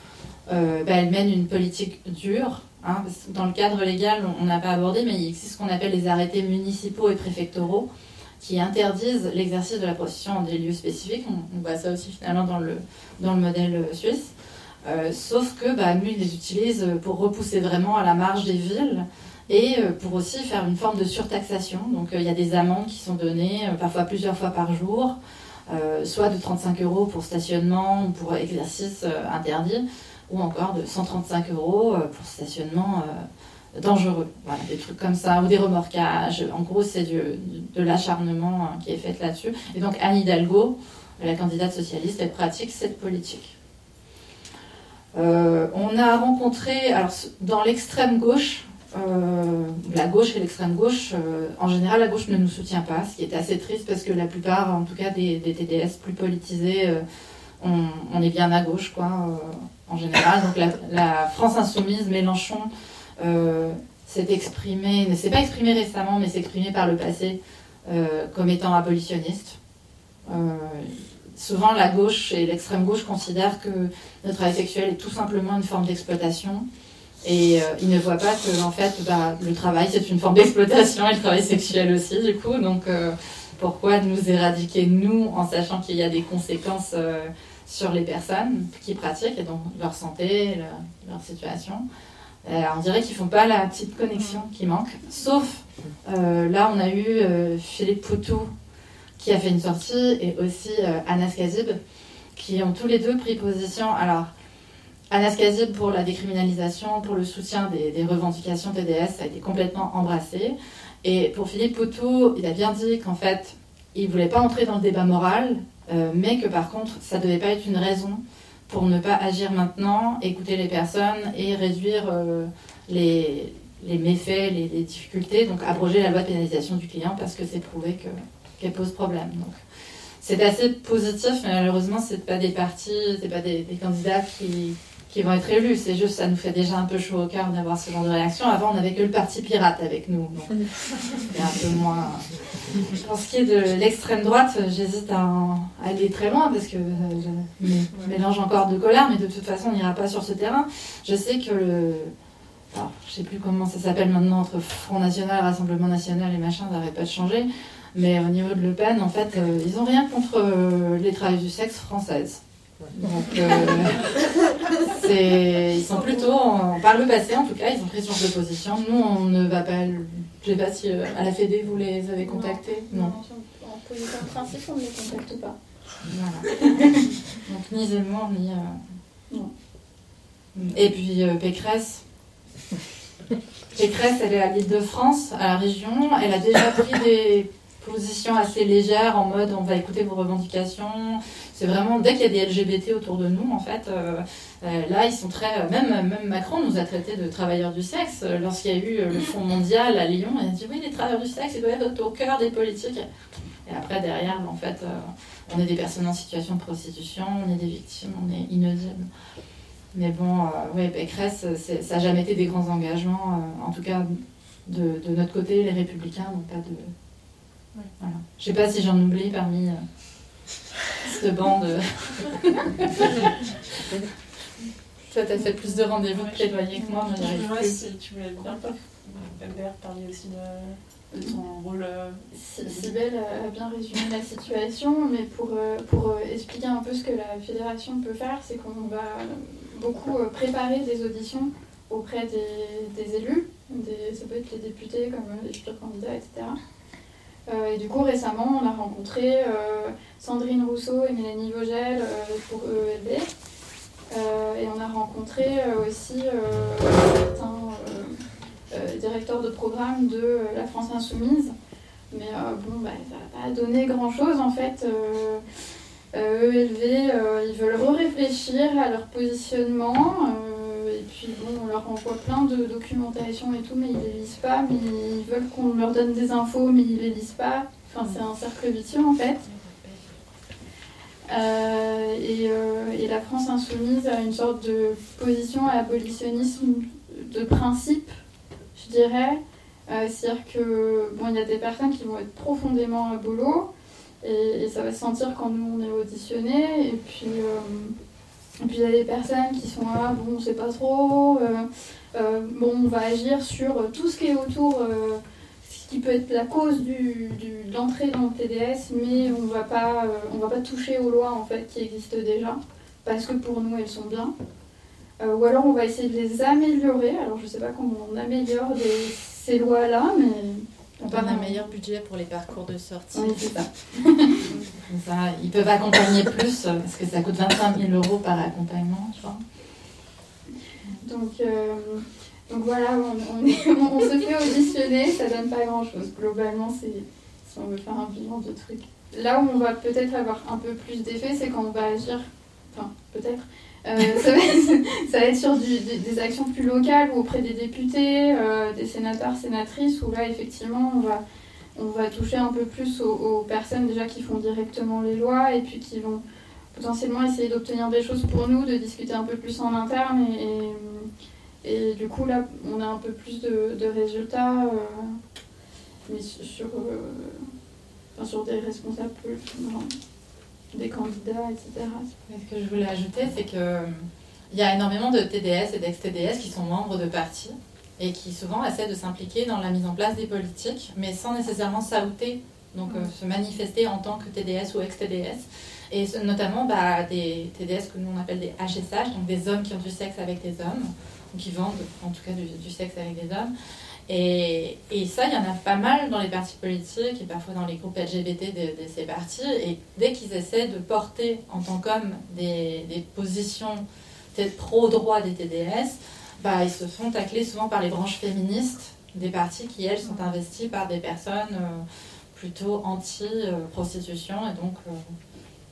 [SPEAKER 7] euh, bah, elle mène une politique dure. hein, dans le cadre légal, on n'a pas abordé, mais il existe ce qu'on appelle les arrêtés municipaux et préfectoraux qui interdisent l'exercice de la prostitution en des lieux spécifiques. On, voit ça aussi finalement dans le, dans le modèle suisse. Euh, sauf que bah, nous, les utilisent pour repousser vraiment à la marge des villes et euh, pour aussi faire une forme de surtaxation. Donc euh, il y a des amendes qui sont données parfois plusieurs fois par jour, soit de 35 euros pour stationnement ou pour exercice interdit, ou encore de 135 euros pour stationnement dangereux. Des trucs comme ça, ou des remorquages. En gros, c'est de l'acharnement hein, qui est fait là-dessus. Et donc Anne Hidalgo, la candidate socialiste, elle pratique cette politique. Euh, on a rencontré, alors dans l'extrême gauche, euh, la gauche et l'extrême gauche, euh, en général, la gauche ne nous soutient pas, ce qui est assez triste parce que la plupart, en tout cas, des, TDS plus politisés, on, est bien à gauche, quoi, en général. Donc la, la France insoumise, Mélenchon, s'est exprimé, ne s'est pas exprimé récemment, mais s'est exprimé par le passé comme étant abolitionniste souvent la gauche et l'extrême gauche considèrent que le travail sexuel est tout simplement une forme d'exploitation. Et euh, ils ne voient pas que en fait, bah, le travail c'est une forme d'exploitation et le travail sexuel aussi du coup. Donc euh, pourquoi nous éradiquer nous en sachant qu'il y a des conséquences euh, sur les personnes qui pratiquent et donc leur santé, leur, situation. on dirait qu'ils font pas la petite connexion qui manque. Sauf là, on a eu Philippe Poutou qui a fait une sortie, et aussi Anas Kazib, qui ont tous les deux pris position. Alors, Anas Kazib pour la décriminalisation, pour le soutien des, revendications TDS, ça a été complètement embrassé. Et pour Philippe Poutou, il a bien dit qu'en fait, il ne voulait pas entrer dans le débat moral, euh, mais que par contre, ça ne devait pas être une raison pour ne pas agir maintenant, écouter les personnes et réduire euh, les, méfaits, les, difficultés, donc abroger la loi de pénalisation du client parce que c'est prouvé que qu'elle pose problème. Donc, c'est assez positif, mais malheureusement, c'est pas des partis, c'est pas des, candidats qui, qui, vont être élus. C'est juste, ça nous fait déjà un peu chaud au cœur d'avoir ce genre de réaction. Avant, on n'avait que le parti pirate avec nous, donc c'est un peu moins. Pour ce qui est de l'extrême droite, j'hésite à, aller très loin parce que euh, je mélange encore de colère, mais de toute façon, on n'ira pas sur ce terrain. Je sais que le. Alors, je sais plus comment ça s'appelle maintenant entre Front National, Rassemblement National et machin, ça n'arrête pas de changer. Mais au niveau de Le Pen, en fait, euh, ils n'ont rien contre euh, les travailleurs du sexe françaises. Donc, euh, ils sont plutôt, par le passé en tout cas, ils ont pris ce genre de position. Nous, on ne va pas. Je ne sais pas si à la Fédé, vous les avez contactés?
[SPEAKER 6] Non. non. En position de principe, on ne les contacte pas.
[SPEAKER 7] Voilà. Donc, ni Zemmour, ni. Non. Et puis, Pécresse. Pécresse, elle est à l'île de France, à la région. Elle a déjà pris des position assez légère en mode on va écouter vos revendications. C'est vraiment dès qu'il y a des LGBT autour de nous, en fait, euh, euh, là ils sont très. Euh, même, même Macron nous a traités de travailleurs du sexe. Lorsqu'il y a eu le Fonds mondial à Lyon, il a dit oui, les travailleurs du sexe, ils doivent être au cœur des politiques. Et après, derrière, en fait, on est des personnes en situation de prostitution, on est des victimes, on est inaudibles. Mais bon, oui, Pécresse, ça n'a jamais été des grands engagements, en tout cas de, de, notre côté, les républicains n'ont pas de, voilà. Je sais pas si j'en oublie parmi cette bande. Toi, t'as fait plus de rendez-vous de plaidoyer que moi,
[SPEAKER 8] mais j'arrive plus. si tu voulais bien Albert parler aussi de, ton rôle. Euh,
[SPEAKER 6] Sibelle a bien résumé la situation, mais pour, euh, pour expliquer un peu ce que la fédération peut faire, c'est qu'on va beaucoup préparer des auditions auprès des, des élus, des, ça peut être les députés comme les futurs candidats, etc. Euh, et du coup, récemment, on a rencontré euh, Sandrine Rousseau et Mélanie Vogel euh, pour EELB. et on a rencontré aussi certains directeurs de programme de la France Insoumise. Mais bon, bah, ça n'a pas donné grand-chose en fait. EELV, e ils veulent réfléchir à leur positionnement et puis bon, on leur envoie plein de documentation et tout, mais ils les lisent pas, mais ils veulent qu'on leur donne des infos, mais ils les lisent pas. Enfin, c'est un cercle vicieux en fait. Euh, euh, et, la France insoumise a une sorte de position à l'abolitionnisme de principe, je dirais. Euh, c'est-à-dire que bon, il y a des personnes qui vont être profondément à boulot, et, et, ça va se sentir quand nous on est auditionnés. Et puis et puis il y a des personnes qui sont là, bon, on sait pas trop, euh, euh, bon, on va agir sur tout ce qui est autour, ce qui peut être la cause du, de l'entrée dans le TDS, mais on va pas, on va pas toucher aux lois en fait qui existent déjà, parce que pour nous elles sont bien. ou alors on va essayer de les améliorer. Alors je sais pas comment on améliore ces lois-là, mais
[SPEAKER 7] on donne un meilleur budget pour les parcours de sortie.
[SPEAKER 6] Oui, c'est ça.
[SPEAKER 7] ça. Ils peuvent accompagner plus parce que ça coûte 25 000 euros par accompagnement, je crois.
[SPEAKER 6] Donc, euh, donc voilà, on, on, se fait auditionner, ça donne pas grand chose. Globalement, si on veut faire un bilan de trucs. Là où on va peut-être avoir un peu plus d'effet, c'est quand on va agir, enfin peut-être, euh, ça, va être, sur des actions plus locales ou auprès des députés, euh, des sénateurs, sénatrices, où là, effectivement, on va, on va toucher un peu plus aux, personnes déjà qui font directement les lois et puis qui vont potentiellement essayer d'obtenir des choses pour nous, de discuter un peu plus en interne. Et, et, du coup, là, on a un peu plus de, résultats, euh, mais sur, sur des responsables plus des candidats, etc.
[SPEAKER 7] Ce que je voulais ajouter, c'est qu'il euh, y a énormément de TDS et d'ex-TDS qui sont membres de partis et qui souvent essaient de s'impliquer dans la mise en place des politiques, mais sans nécessairement s'outer, donc euh, se manifester en tant que TDS ou ex-TDS. Et notamment bah, des TDS que nous on appelle des HSH, donc des hommes qui ont du sexe avec des hommes, ou qui vendent en tout cas du sexe avec des hommes. Et, ça, il y en a pas mal dans les partis politiques et parfois dans les groupes LGBT de, ces partis. Et dès qu'ils essaient de porter en tant qu'hommes des, des, positions pro-droit des TDS, bah, ils se font tacler souvent par les branches féministes des partis qui, elles, sont investies par des personnes euh, plutôt anti-prostitution et donc euh,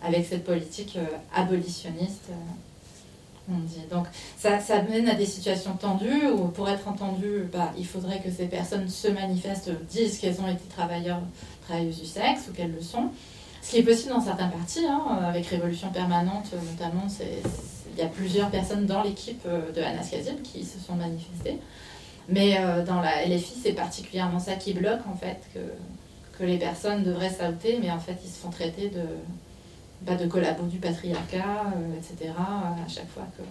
[SPEAKER 7] avec cette politique euh, abolitionniste donc ça, mène à des situations tendues où pour être entendu, bah, il faudrait que ces personnes se manifestent, disent qu'elles ont été travailleurs, travailleuses du sexe ou qu'elles le sont. Ce qui est possible dans certains partis, hein, avec Révolution Permanente notamment, il y a plusieurs personnes dans l'équipe euh, de Anas Kazib qui se sont manifestées. Mais euh, dans la LFI, c'est particulièrement ça qui bloque en fait, que, que les personnes devraient sauter, mais en fait ils se font traiter de, pas de collabo du patriarcat, euh, etc. à chaque fois que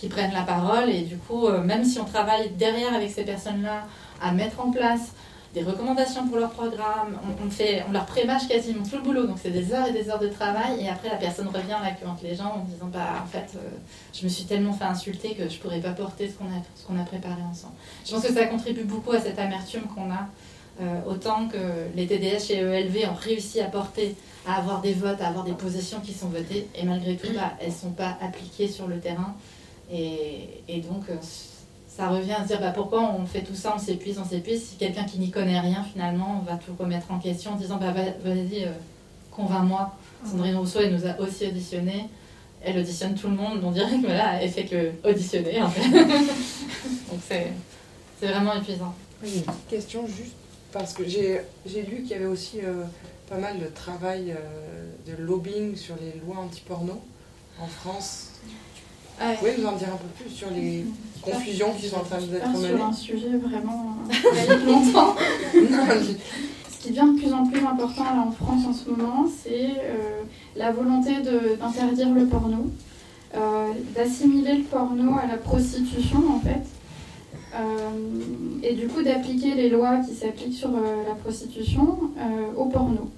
[SPEAKER 7] qui prennent la parole et du coup euh, même si on travaille derrière avec ces personnes-là à mettre en place des recommandations pour leur programme, on, fait, on leur prémâche quasiment tout le boulot, donc c'est des heures et des heures de travail, et après la personne revient queue entre les gens en disant bah en fait euh, je me suis tellement fait insulter que je pourrais pas porter ce qu'on a, ce qu'on a préparé ensemble. Je pense que ça contribue beaucoup à cette amertume qu'on a, autant que les TDS chez ELV ont réussi à porter à avoir des votes, à avoir des positions qui sont votées, et malgré tout, bah, elles ne sont pas appliquées sur le terrain. Et, et donc, euh, ça revient à se dire bah, pourquoi on fait tout ça, on s'épuise, on s'épuise, si quelqu'un qui n'y connaît rien, finalement, va tout remettre en question en disant bah, vas-y, euh, convainc-moi. Sandrine Rousseau, elle nous a aussi auditionné. Elle auditionne tout le monde, on dirait que voilà, elle fait que auditionner donc c'est vraiment épuisant.
[SPEAKER 4] une question juste parce que j'ai lu qu'il y avait aussi euh, pas mal de travail euh, de lobbying sur les lois anti-porno en France. Vous pouvez nous en dire un peu plus sur les confusions qui sont en train d'être menées
[SPEAKER 6] Sur un sujet vraiment longtemps. ce qui devient de plus en plus important là, en France en ce moment, c'est euh, la volonté d'interdire le porno, d'assimiler le porno à la prostitution en fait. Et du coup d'appliquer les lois qui s'appliquent sur la prostitution au porno.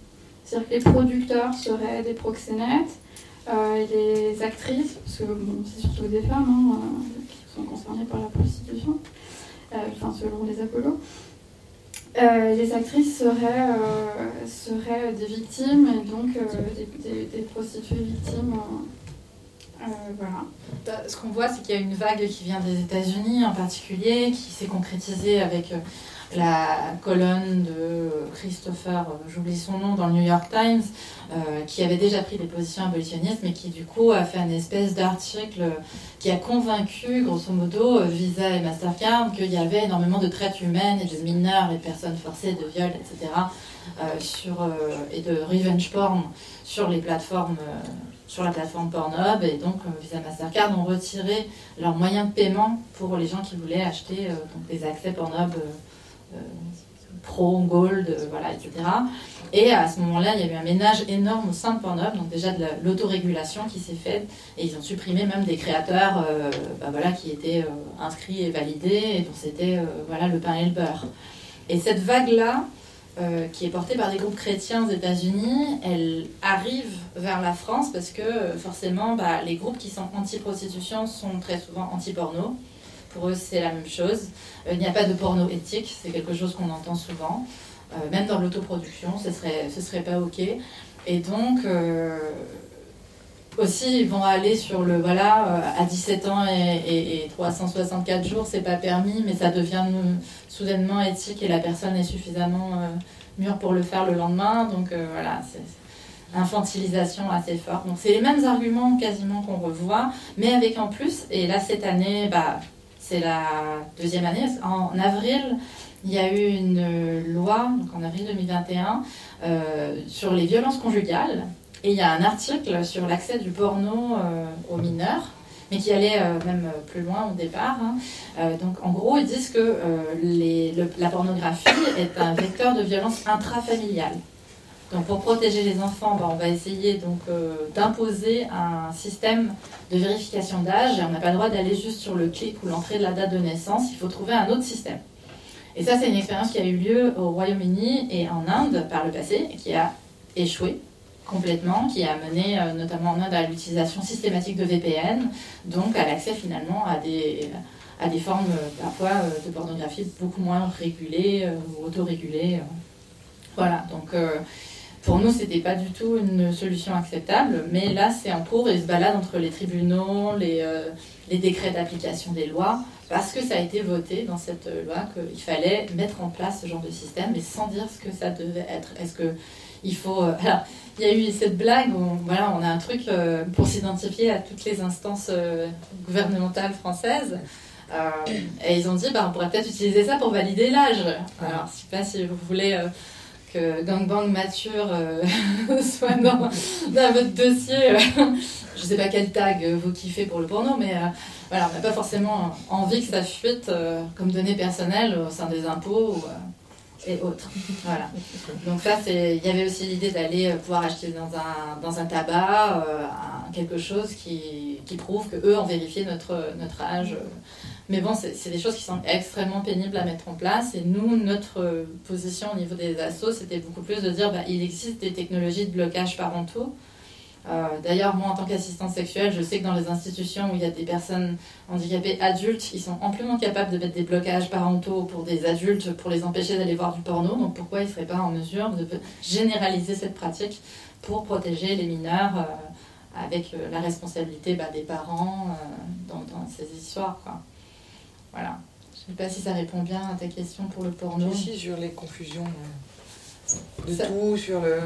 [SPEAKER 6] C'est-à-dire que les producteurs seraient des proxénètes, euh, les actrices, parce que c'est surtout des femmes hein, euh, qui sont concernées par la prostitution, euh, enfin selon les Apollos. les actrices seraient, seraient, des victimes et donc des, prostituées victimes. Voilà.
[SPEAKER 7] Bah, ce qu'on voit, c'est qu'il y a une vague qui vient des États-Unis en particulier, qui s'est concrétisée avec la colonne de Christopher, j'oublie son nom, dans le New York Times, euh, qui avait déjà pris des positions abolitionnistes, mais qui du coup a fait un espèce d'article qui a convaincu, grosso modo, Visa et Mastercard qu'il y avait énormément de traites humaines et de mineurs et de personnes forcées, de viols, etc., euh, sur, euh, et de revenge porn sur les plateformes. Sur la plateforme Pornhub et donc Visa Mastercard ont retiré leurs moyens de paiement pour les gens qui voulaient acheter donc, des accès Pornhub euh, pro, gold, euh, voilà, etc. Et à ce moment-là, il y a eu un ménage énorme au sein de Pornhub, donc déjà de l'autorégulation qui s'est faite, et ils ont supprimé même des créateurs euh, bah voilà, qui étaient inscrits et validés, et dont c'était voilà, le pain et le beurre. Et cette vague-là, euh, qui est portée par des groupes chrétiens aux États-Unis, elle arrive vers la France parce que euh, forcément, bah, les groupes qui sont anti-prostitution sont très souvent anti-porno. Pour eux, c'est la même chose. Euh, il n'y a pas de porno éthique, c'est quelque chose qu'on entend souvent. même dans l'autoproduction, ce serait, ce serait pas OK. Et donc, aussi, ils vont aller sur le voilà, euh, à 17 ans et, 364 jours, c'est pas permis, mais ça devient soudainement éthique et la personne est suffisamment euh, mûre pour le faire le lendemain. Donc euh, voilà, c'est infantilisation assez forte. Donc c'est les mêmes arguments quasiment qu'on revoit, mais avec en plus, et là cette année, bah, c'est la deuxième année, en avril, il y a eu une loi, donc en avril 2021, sur les violences conjugales et il y a un article sur l'accès du porno euh, aux mineurs, mais qui allait euh, même plus loin au départ. Hein. Euh, donc en gros, ils disent que la pornographie est un vecteur de violence intrafamiliale. Donc pour protéger les enfants, bah, on va essayer donc d'imposer un système de vérification d'âge on n'a pas le droit d'aller juste sur le clic ou l'entrée de la date de naissance, il faut trouver un autre système. Et ça, c'est une expérience qui a eu lieu au Royaume-Uni et en Inde par le passé et qui a échoué complètement, qui a mené euh, notamment en Inde à l'utilisation systématique de VPN, donc à l'accès finalement à des, à des formes euh, parfois euh, de pornographie beaucoup moins régulées ou autorégulées. Voilà, donc pour nous, c'était pas du tout une solution acceptable, mais là, c'est en cours et se balade entre les tribunaux, les, les décrets d'application des lois, parce que ça a été voté dans cette loi qu'il fallait mettre en place ce genre de système, mais sans dire ce que ça devait être. Est-ce que il faut. alors, il y a eu cette blague où voilà, on a un truc euh, pour s'identifier à toutes les instances euh, gouvernementales françaises. Euh, et ils ont dit, bah, on pourrait peut-être utiliser ça pour valider l'âge. Alors, je ne sais pas si vous voulez que Gangbang mature soit dans, dans, votre dossier. je ne sais pas quel tag vous kiffez pour le porno, mais voilà, on n'a pas forcément envie que ça fuite comme données personnelles au sein des impôts. Ou, et autres. Voilà. Donc ça, il y avait aussi l'idée d'aller euh, pouvoir acheter dans un, dans un tabac euh, quelque chose qui, qui, prouve que eux ont vérifié notre, notre âge. Mais bon, c'est des choses qui sont extrêmement pénibles à mettre en place. Et nous, notre position au niveau des assos, c'était beaucoup plus de dire bah, il existe des technologies de blocage parentaux euh, d'ailleurs, moi, en tant qu'assistante sexuelle, je sais que dans les institutions où il y a des personnes handicapées adultes, ils sont amplement capables de mettre des blocages parentaux pour des adultes pour les empêcher d'aller voir du porno. Donc pourquoi ils ne seraient pas en mesure de généraliser cette pratique pour protéger les mineurs euh, avec euh, la responsabilité bah, des parents dans, ces histoires Voilà. Je ne sais pas si ça répond bien à ta question pour le porno.
[SPEAKER 4] Aussi sur les confusions de tout, sur le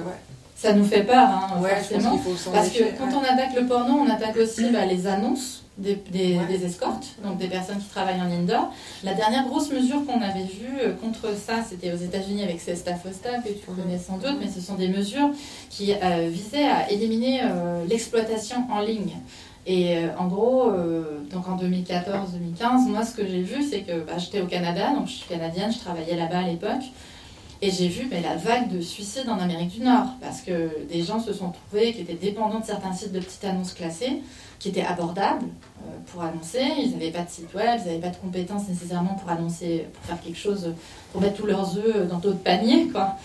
[SPEAKER 7] ça nous fait peur, hein, forcément. parce que quand on attaque le porno, on attaque aussi bah, les annonces des, des, escortes, donc des personnes qui travaillent en indoor. La dernière grosse mesure qu'on avait vue euh, contre ça, c'était aux États-Unis avec Sesta Fosta, que tu connais sans doute, mais ce sont des mesures qui euh, visaient à éliminer euh, l'exploitation en ligne. Et en gros, donc en 2014-2015, moi ce que j'ai vu, c'est que bah, j'étais au Canada, donc je suis canadienne, je travaillais là-bas à l'époque. Et j'ai vu la vague de suicides en Amérique du Nord, parce que des gens se sont trouvés qui étaient dépendants de certains sites de petites annonces classées, qui étaient abordables euh, pour annoncer. Ils n'avaient pas de site web, ils n'avaient pas de compétences nécessairement pour annoncer, pour faire quelque chose, pour mettre tous leurs œufs dans d'autres paniers. Quoi.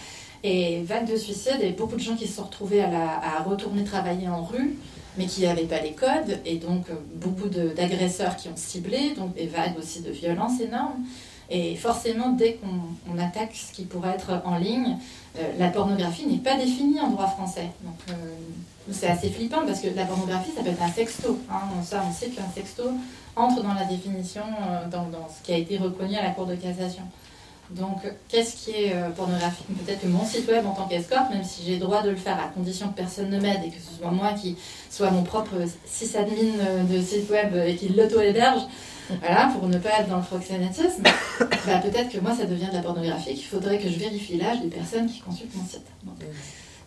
[SPEAKER 7] Et vague de suicides, et beaucoup de gens qui se sont retrouvés à, à retourner travailler en rue, mais qui n'avaient pas les codes, et donc euh, beaucoup d'agresseurs qui ont ciblé, donc des vagues aussi de violence énormes. Et forcément, dès qu'on attaque ce qui pourrait être en ligne, euh, la pornographie n'est pas définie en droit français. Donc euh, c'est assez flippant parce que la pornographie, ça peut être un sexto. Hein. On sait qu'un sexto entre dans la définition, euh, dans, ce qui a été reconnu à la Cour de cassation. Donc, qu'est-ce qui est pornographique? Peut-être que mon site web en tant qu'escorte, même si j'ai droit de le faire à condition que personne ne m'aide et que ce soit moi qui soit mon propre sysadmin de site web et qui l'auto-héberge, voilà, pour ne pas être dans le proxénétisme, bah, peut-être que moi ça devient de la pornographie, qu'il faudrait que je vérifie l'âge des personnes qui consultent mon site.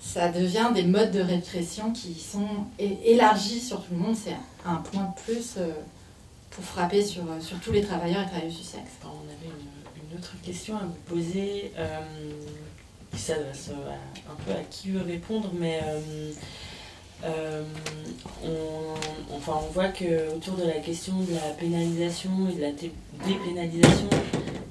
[SPEAKER 7] ça devient des modes de répression qui sont élargis sur tout le monde. C'est un point de plus euh, pour frapper sur, euh, sur tous les travailleurs et travailleuses du sexe.
[SPEAKER 2] On avait une, autre question à vous poser euh, qui s'adresse un peu à qui veut répondre, mais euh, on, enfin, on voit que autour de la question de la pénalisation et de la dépénalisation,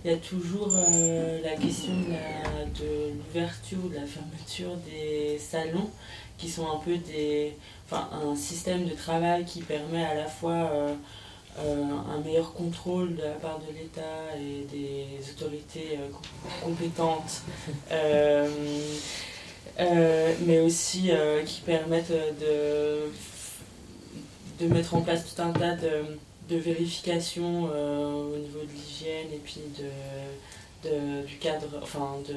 [SPEAKER 2] il y a toujours euh, la question de l'ouverture ou de la fermeture des salons qui sont un peu des, enfin, un système de travail qui permet à la fois euh, euh, un meilleur contrôle de la part de l'État et des autorités compétentes, mais aussi qui permettent de, de mettre en place tout un tas de de vérification euh, au niveau de l'hygiène et puis de, du cadre, enfin de,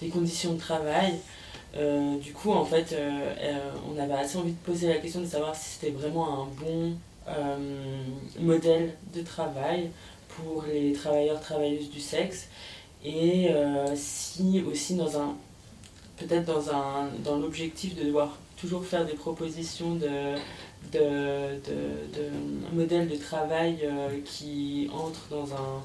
[SPEAKER 2] des conditions de travail. Euh, du coup, en fait, euh, on avait assez envie de poser la question de savoir si c'était vraiment un bon modèle de travail pour les travailleurs, travailleuses du sexe et si aussi dans un peut-être dans un dans l'objectif de devoir toujours faire des propositions de de, de, de modèles de travail euh, qui entrent dans un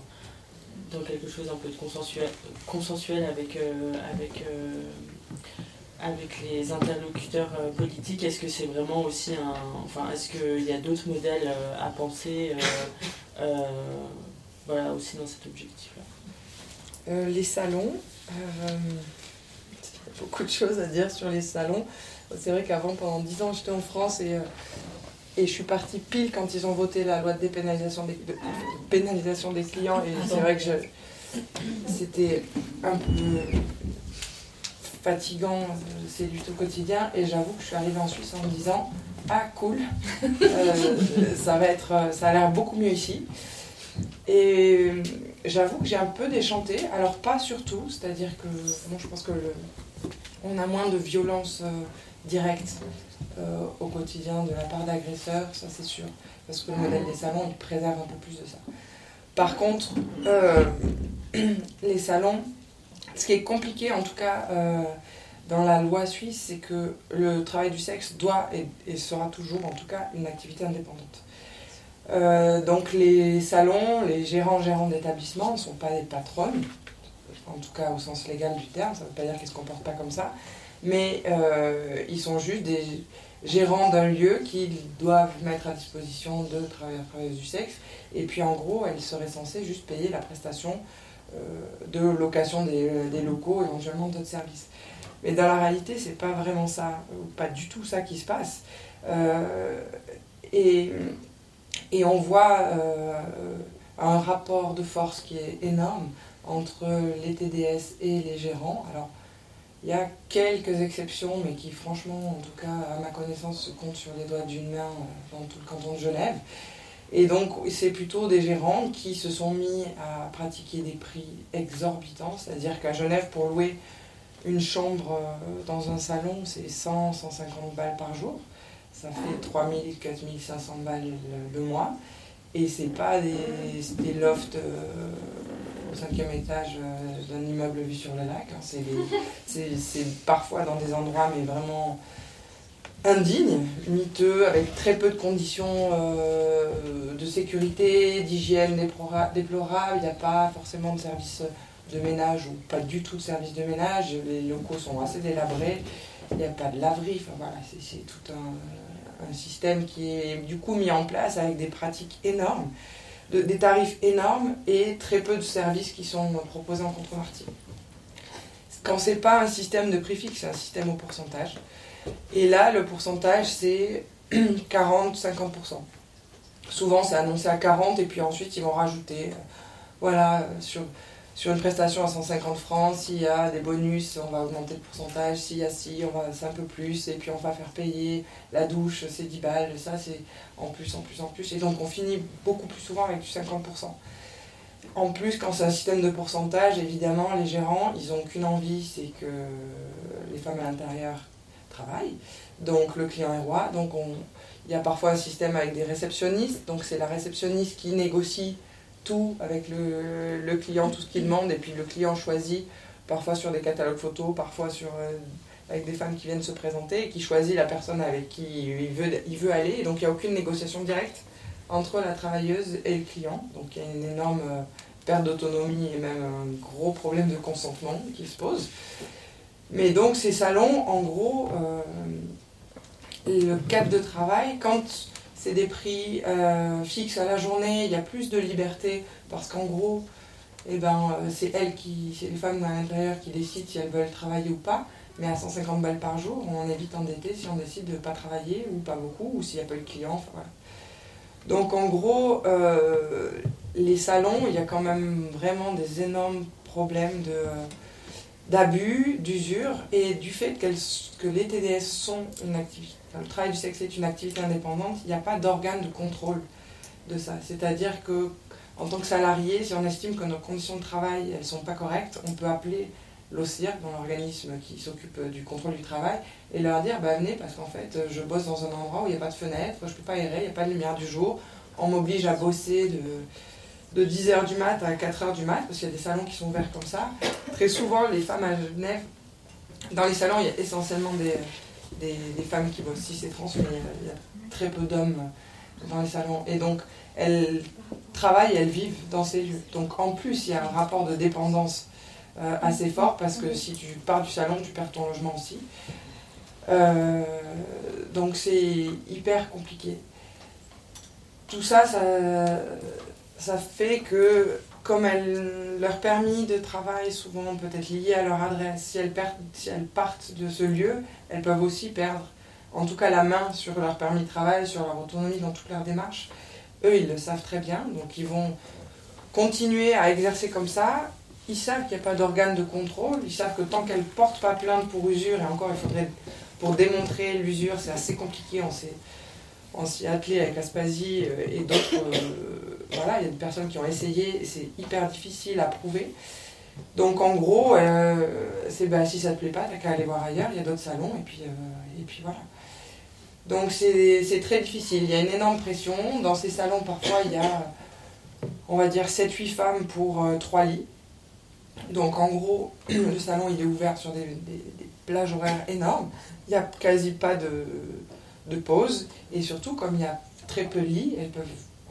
[SPEAKER 2] dans quelque chose un peu de consensuel, consensuel avec, euh, avec, euh, avec les interlocuteurs politiques Est-ce que c'est vraiment aussi un. Enfin, est-ce qu'il y a d'autres modèles à penser voilà, aussi dans cet objectif-là?
[SPEAKER 4] Les salons. beaucoup de choses à dire sur les salons. C'est vrai qu'avant, pendant 10 ans, j'étais en France et, et je suis partie pile quand ils ont voté la loi de pénalisation des clients. Et c'est vrai que c'était un peu fatigant, c'est du tout quotidien. Et j'avoue que je suis arrivée en Suisse en me disant Ah, cool, euh, ça, va être, ça a l'air beaucoup mieux ici. Et j'avoue que j'ai un peu déchanté, alors pas surtout, c'est-à-dire que bon, je pense que on a moins de violence euh, direct euh, au quotidien de la part d'agresseurs, ça c'est sûr, parce que le modèle des salons, il préserve un peu plus de ça. Par contre, euh, les salons, ce qui est compliqué en tout cas euh, dans la loi suisse, c'est que le travail du sexe doit et, sera toujours en tout cas une activité indépendante. donc les salons, les gérants, gérants d'établissements ne sont pas des patronnes, en tout cas au sens légal du terme, ça ne veut pas dire qu'ils ne se comportent pas comme ça, mais euh, ils sont juste des gérants d'un lieu qui doivent mettre à disposition de travailleurs travailleuses du sexe. Et puis en gros, elles seraient censées juste payer la prestation euh, de location des, locaux, éventuellement d'autres services. Mais dans la réalité, c'est pas vraiment ça, ou pas du tout ça qui se passe. Euh, et, et, on voit un rapport de force qui est énorme entre les TDS et les gérants. Alors, il y a quelques exceptions, mais qui franchement, en tout cas, à ma connaissance, se comptent sur les doigts d'une main euh, dans tout le canton de Genève. Et donc, c'est plutôt des gérants qui se sont mis à pratiquer des prix exorbitants, c'est-à-dire qu'à Genève, pour louer une chambre euh, dans un salon, c'est 100, 150 balles par jour. Ça fait 3000, 4500 balles le mois. Et c'est pas des, des lofts euh, au cinquième étage euh, d'un immeuble vu sur le lac. Hein. C'est parfois dans des endroits, mais vraiment indignes, miteux, avec très peu de conditions euh, de sécurité, d'hygiène déplorables. Il n'y a pas forcément de service de ménage ou pas du tout de service de ménage. Les locaux sont assez délabrés. Il n'y a pas de laverie. Enfin voilà, c'est tout un, un, système qui est du coup mis en place avec des pratiques énormes des tarifs énormes et très peu de services qui sont proposés en contrepartie. Quand c'est pas un système de prix fixe, c'est un système au pourcentage. Et là, le pourcentage, c'est 40-50%. Souvent, c'est annoncé à 40 et puis ensuite, ils vont rajouter, euh, voilà, sur sur une prestation à 150 francs, s'il y a des bonus, on va augmenter le pourcentage, s'il y a si, on va c'est un peu plus, et puis on va faire payer la douche, c'est 10 balles, ça c'est en plus, en plus, en plus. Et donc on finit beaucoup plus souvent avec du 50%. En plus, quand c'est un système de pourcentage, évidemment, les gérants, ils n'ont qu'une envie, c'est que les femmes à l'intérieur travaillent. Donc le client est roi. Donc il y a parfois un système avec des réceptionnistes. Donc c'est la réceptionniste qui négocie tout avec le, client, tout ce qu'il demande, et puis le client choisit, parfois sur des catalogues photos, parfois sur, euh, avec des femmes qui viennent se présenter, et qui choisit la personne avec qui il veut, il veut aller. Et donc il n'y a aucune négociation directe entre la travailleuse et le client. Donc il y a une énorme euh, perte d'autonomie et même un gros problème de consentement qui se pose. Mais donc ces salons, en gros, euh, le cadre de travail, quand c'est des prix euh, fixes à la journée, il y a plus de liberté parce qu'en gros, et ben euh, c'est elles qui, c'est les femmes à l'intérieur qui décident si elles veulent travailler ou pas. Mais à 150 balles par jour, on est vite endetté si on décide de ne pas travailler ou pas beaucoup, ou s'il n'y a pas de voilà. Donc en gros, euh, les salons, il y a quand même vraiment des énormes problèmes de, d'abus, d'usure et du fait que les TDS sont une activité, le travail du sexe est une activité indépendante, il n'y a pas d'organe de contrôle de ça. C'est-à-dire que en tant que salarié, si on estime que nos conditions de travail elles sont pas correctes, on peut appeler l'OCIRC, dans l'organisme qui s'occupe du contrôle du travail, et leur dire bah, venez parce qu'en fait je bosse dans un endroit où il n'y a pas de fenêtre, je peux pas errer, il n'y a pas de lumière du jour, on m'oblige à bosser de, de 10h du mat à 4h du mat, parce qu'il y a des salons qui sont ouverts comme ça. Très souvent, les femmes à Genève, dans les salons, il y a essentiellement des, femmes qui bossent, si c'est trans, mais il y, a, très peu d'hommes dans les salons. Et donc, elles travaillent elles vivent dans ces lieux. Donc, en plus, il y a un rapport de dépendance euh, assez fort, parce que si tu pars du salon, tu perds ton logement aussi. Euh, donc, c'est hyper compliqué. Tout ça, ça, ça fait que comme leur permis de travail souvent peut être lié à leur adresse, si elles, perdent, si elles partent de ce lieu, elles peuvent aussi perdre en tout cas la main sur leur permis de travail, sur leur autonomie dans toute leur démarche. Eux, ils le savent très bien, donc ils vont continuer à exercer comme ça. Ils savent qu'il n'y a pas d'organe de contrôle, ils savent que tant qu'elles ne portent pas plainte pour usure, et encore il faudrait, pour démontrer l'usure, c'est assez compliqué, on s'est on s'y attelé avec Aspasie euh, et d'autres. Euh, voilà, il y a des personnes qui ont essayé c'est hyper difficile à prouver. Donc en gros, euh, c'est bah, si ça te plaît pas, t'as qu'à aller voir ailleurs, il y a d'autres salons et puis, euh, et puis voilà. Donc c'est très difficile, il y a une énorme pression. Dans ces salons, parfois, il y a, on va dire, 7-8 femmes pour 3 lits. Donc en gros, le salon, il est ouvert sur des plages horaires énormes. Il n'y a quasi pas de, de pause. Et surtout, comme il y a très peu de lits, elles peuvent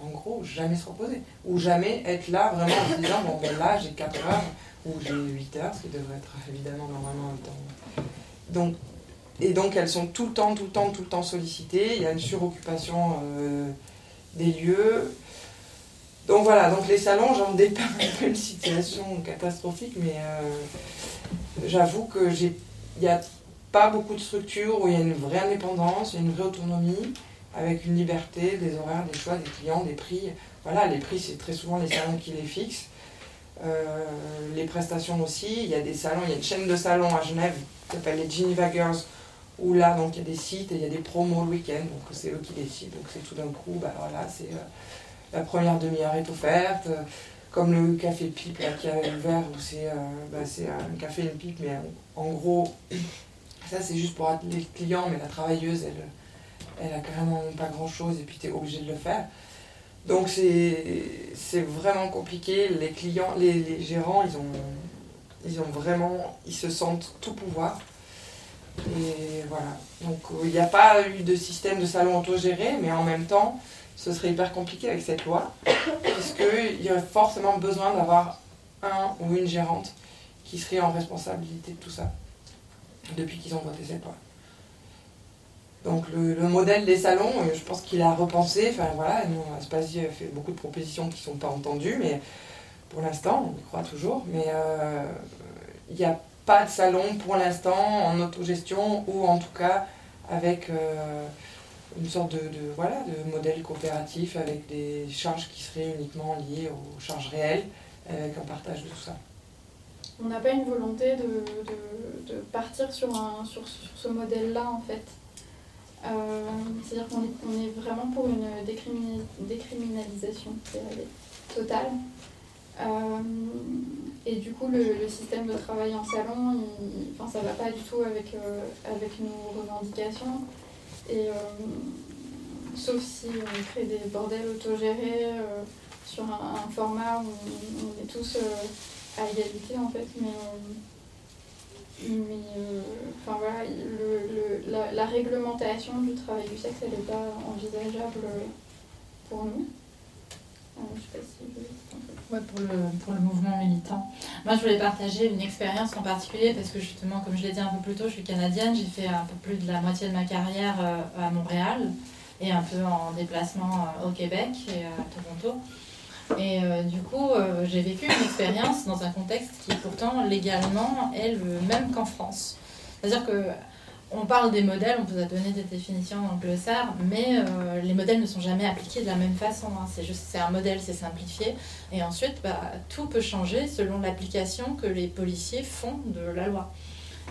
[SPEAKER 4] en gros jamais se reposer. Ou jamais être là vraiment en se disant, bon ben là j'ai 4 heures ou j'ai 8 heures, ce qui devrait être évidemment normalement 8 heures. Donc, et donc elles sont tout le temps, tout le temps, tout le temps sollicitées. Il y a une suroccupation euh, des lieux. Donc voilà, donc les salons, j'en dépeins un peu une situation catastrophique, mais euh, j'avoue que j'ai, n'y a pas beaucoup de structures où il y a une vraie indépendance, il y a une vraie autonomie, avec une liberté, des horaires, des choix, des clients, des prix. Voilà, les prix, c'est très souvent les salons qui les fixent. Euh, les prestations aussi, il y a des salons, il y a une chaîne de salons à Genève qui s'appelle les Geneva Girls, où là, donc il y a des sites et il y a des promos le week-end, donc c'est eux qui décident. Donc c'est tout d'un coup, bah voilà, c'est euh, la première demi-heure est offerte. comme le café pipe là, qui a ouvert, où c'est euh, bah, un café et une pipe, mais en, gros, ça c'est juste pour les clients, mais la travailleuse, elle, elle a carrément pas grand chose et puis tu es obligé de le faire. Donc c'est vraiment compliqué. Les clients, les, gérants, ils ont, ils ont vraiment, ils se sentent tout pouvoir. Et voilà. Donc euh, il n'y a pas eu de système de salon autogéré, mais en même temps, ce serait hyper compliqué avec cette loi, puisqu'il y a forcément besoin d'avoir un ou une gérante qui serait en responsabilité de tout ça, depuis qu'ils ont voté cette loi. Donc le, le modèle des salons, euh, je pense qu'il a repensé, enfin voilà, nous, Aspasie a fait beaucoup de propositions qui ne sont pas entendues, mais pour l'instant, on y croit toujours, mais euh, il n'y a pas de salon pour l'instant en autogestion ou en tout cas avec euh, une sorte de, voilà, de modèle coopératif avec des charges qui seraient uniquement liées aux charges réelles, avec un partage de tout ça.
[SPEAKER 6] On n'a pas une volonté de, de- de partir sur, un, sur, sur ce modèle-là, en fait. Euh, C'est-à-dire qu'on est, vraiment pour une décriminalisation totale. Euh, et du coup, le, système de travail en salon, ça ne va pas du tout avec, euh, avec nos revendications. Et, sauf si on crée des bordels autogérés sur un, format où on, est tous à égalité en fait. Mais euh, enfin, voilà, le, le- la, la réglementation du travail du sexe, elle n'est pas envisageable pour nous. Euh, je sais pas si
[SPEAKER 7] pour le, pour le mouvement militant. Moi, je voulais partager une expérience en particulier parce que justement, comme je l'ai dit un peu plus tôt, je suis canadienne. J'ai fait un peu plus de la moitié de ma carrière euh, à Montréal et un peu en déplacement euh, au Québec et à Toronto. Et euh, du coup, euh, j'ai vécu une expérience dans un contexte qui pourtant légalement est le même qu'en France. C'est-à-dire que on parle des modèles, on vous a donné des définitions glossaire, mais euh, les modèles ne sont jamais appliqués de la même façon. hein. C'est juste, c'est un modèle, c'est simplifié, et ensuite, bah, tout peut changer selon l'application que les policiers font de la loi.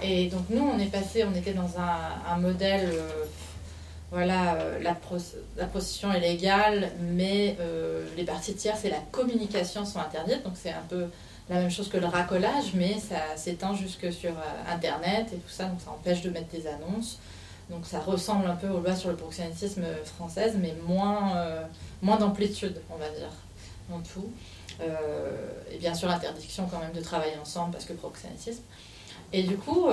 [SPEAKER 7] Et donc nous, on est passé, on était dans un, modèle, voilà, euh, la, la prostitution est légale, mais euh, les parties tierces et la communication sont interdites, donc c'est un peu la même chose que le racolage, mais ça s'étend jusque sur euh, Internet et tout ça, donc ça empêche de mettre des annonces. Donc ça ressemble un peu aux lois sur le proxénétisme française, mais moins, moins d'amplitude, on va dire, en tout. Et bien sûr, interdiction quand même de travailler ensemble parce que proxénétisme. Et du coup,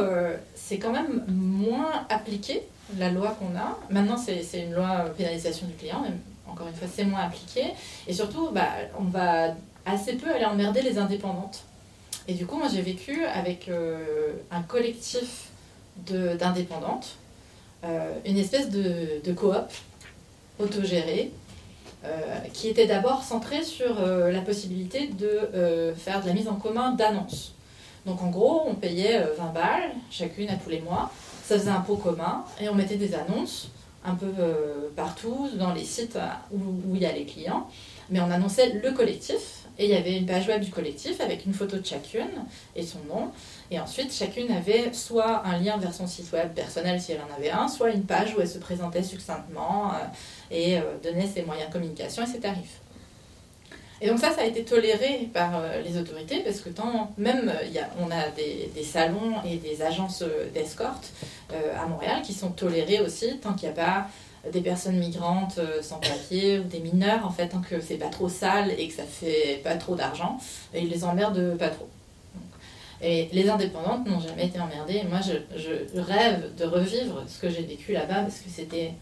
[SPEAKER 7] c'est quand même moins appliqué, la loi qu'on a. Maintenant, c'est une loi pénalisation du client, mais encore une fois, c'est moins appliqué. Et surtout, bah, on va assez peu aller emmerder les indépendantes. Et du coup, moi, j'ai vécu avec euh, un collectif d'indépendantes, euh, une espèce de, de coop autogérée, euh, qui était d'abord centrée sur la possibilité de faire de la mise en commun d'annonces. Donc en gros, on payait euh, 20 balles chacune à tous les mois, ça faisait un pot commun et on mettait des annonces un peu euh, partout dans les sites euh, où, où il y a les clients, mais on annonçait le collectif et il y avait une page web du collectif avec une photo de chacune et son nom. Et ensuite, chacune avait soit un lien vers son site web personnel si elle en avait un, soit une page où elle se présentait succinctement euh, et donnait ses moyens de communication et ses tarifs. Et donc ça, ça a été toléré par euh, les autorités parce que tant, même euh, on a des, salons et des agences euh, d'escorte à Montréal qui sont tolérés aussi tant qu'il n'y a pas des personnes migrantes sans papier ou des mineurs en fait tant que c'est pas trop sale et que ça fait pas trop d'argent, ils les emmerdent pas trop. Et les indépendantes n'ont jamais été emmerdées. Moi, je rêve de revivre ce que j'ai vécu là-bas parce que c'était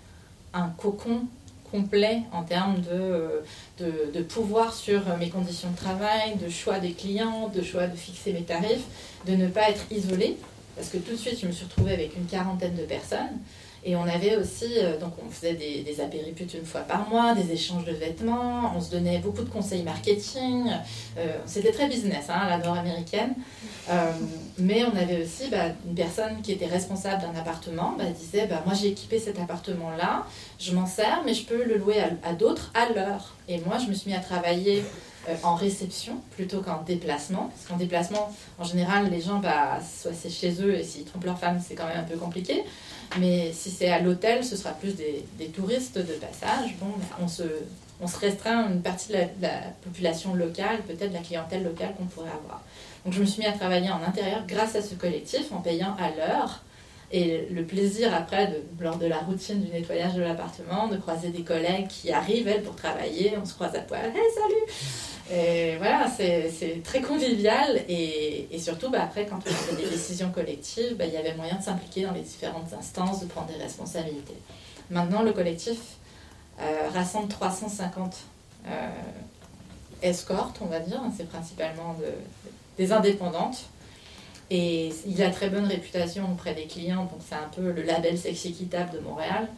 [SPEAKER 7] un cocon complet en termes de, euh, de, pouvoir sur mes conditions de travail, de choix des clients, de choix de fixer mes tarifs, de ne pas être isolée. Parce que tout de suite, je me suis retrouvée avec une quarantaine de personnes. Et on avait aussi, euh, donc on faisait des, des une fois par mois, des échanges de vêtements, on se donnait beaucoup de conseils marketing. Euh, C'était très business, hein, la nord-américaine. Euh, mais on avait aussi bah, une personne qui était responsable d'un appartement, bah, disait bah, Moi j'ai équipé cet appartement-là, je m'en sers, mais je peux le louer à, d'autres à l'heure. Et moi je me suis mis à travailler en réception plutôt qu'en déplacement. Parce qu'en déplacement, en général, les gens, bah, soit c'est chez eux et s'ils trompent leur femme, c'est quand même un peu compliqué. Mais si c'est à l'hôtel, ce sera plus des, touristes de passage. Bon, on, se, on se restreint une partie de la population locale, peut-être de la clientèle locale qu'on pourrait avoir. Donc je me suis mis à travailler en intérieur grâce à ce collectif, en payant à l'heure. Et le plaisir après, lors de la routine du nettoyage de l'appartement, de croiser des collègues qui arrivent, elles, pour travailler, on se croise à poil, hey, salut Et voilà, c'est très convivial. Et, surtout, bah, après, quand on fait des décisions collectives, bah, il y avait moyen de s'impliquer dans les différentes instances, de prendre des responsabilités. Maintenant, le collectif euh, rassemble 350 euh, escortes, on va dire. C'est principalement de, des indépendantes. Et il a très bonne réputation auprès des clients, donc c'est un peu le label sexe équitable de Montréal.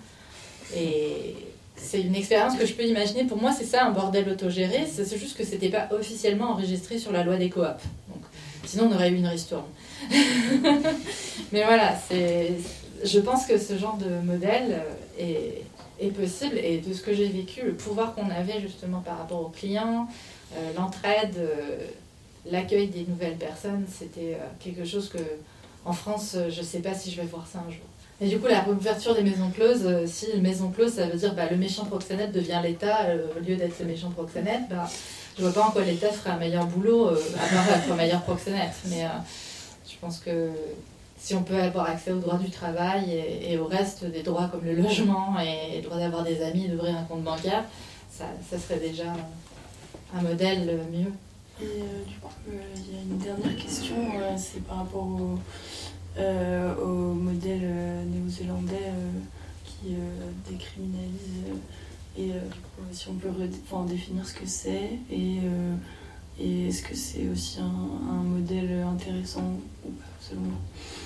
[SPEAKER 7] Et c'est une expérience que je peux imaginer. Pour moi, c'est ça un bordel autogéré. C'est juste que c'était pas officiellement enregistré sur la loi des coops. Sinon, on aurait eu une ristourne. Mais voilà. Je pense que ce genre de modèle euh, est, est possible. Et de ce que j'ai vécu, le pouvoir qu'on avait justement par rapport aux clients, euh, l'entraide. euh, l'accueil des nouvelles personnes, c'était euh, quelque chose que, en France, euh, je ne sais pas si je vais voir ça un jour. Et du coup, la réouverture des maisons closes, euh, si une maison close, ça veut dire bah, le méchant proxénète devient l'État au lieu d'être le méchant proxénète, bah, je vois pas en quoi l'État ferait un meilleur boulot, euh, à part être un meilleur proxénète. Mais je pense que si on peut avoir accès aux droits du travail et, au reste des droits comme le logement et le droit d'avoir des amis, d'ouvrir un compte bancaire, ça, ça serait déjà un modèle mieux.
[SPEAKER 8] Et euh, du coup, euh, il y a une dernière question, euh, c'est par rapport au, modèle néo-zélandais qui décriminalise. et si on peut définir ce que c'est et, et est-ce que c'est aussi un, un modèle intéressant ou pas, selon vous?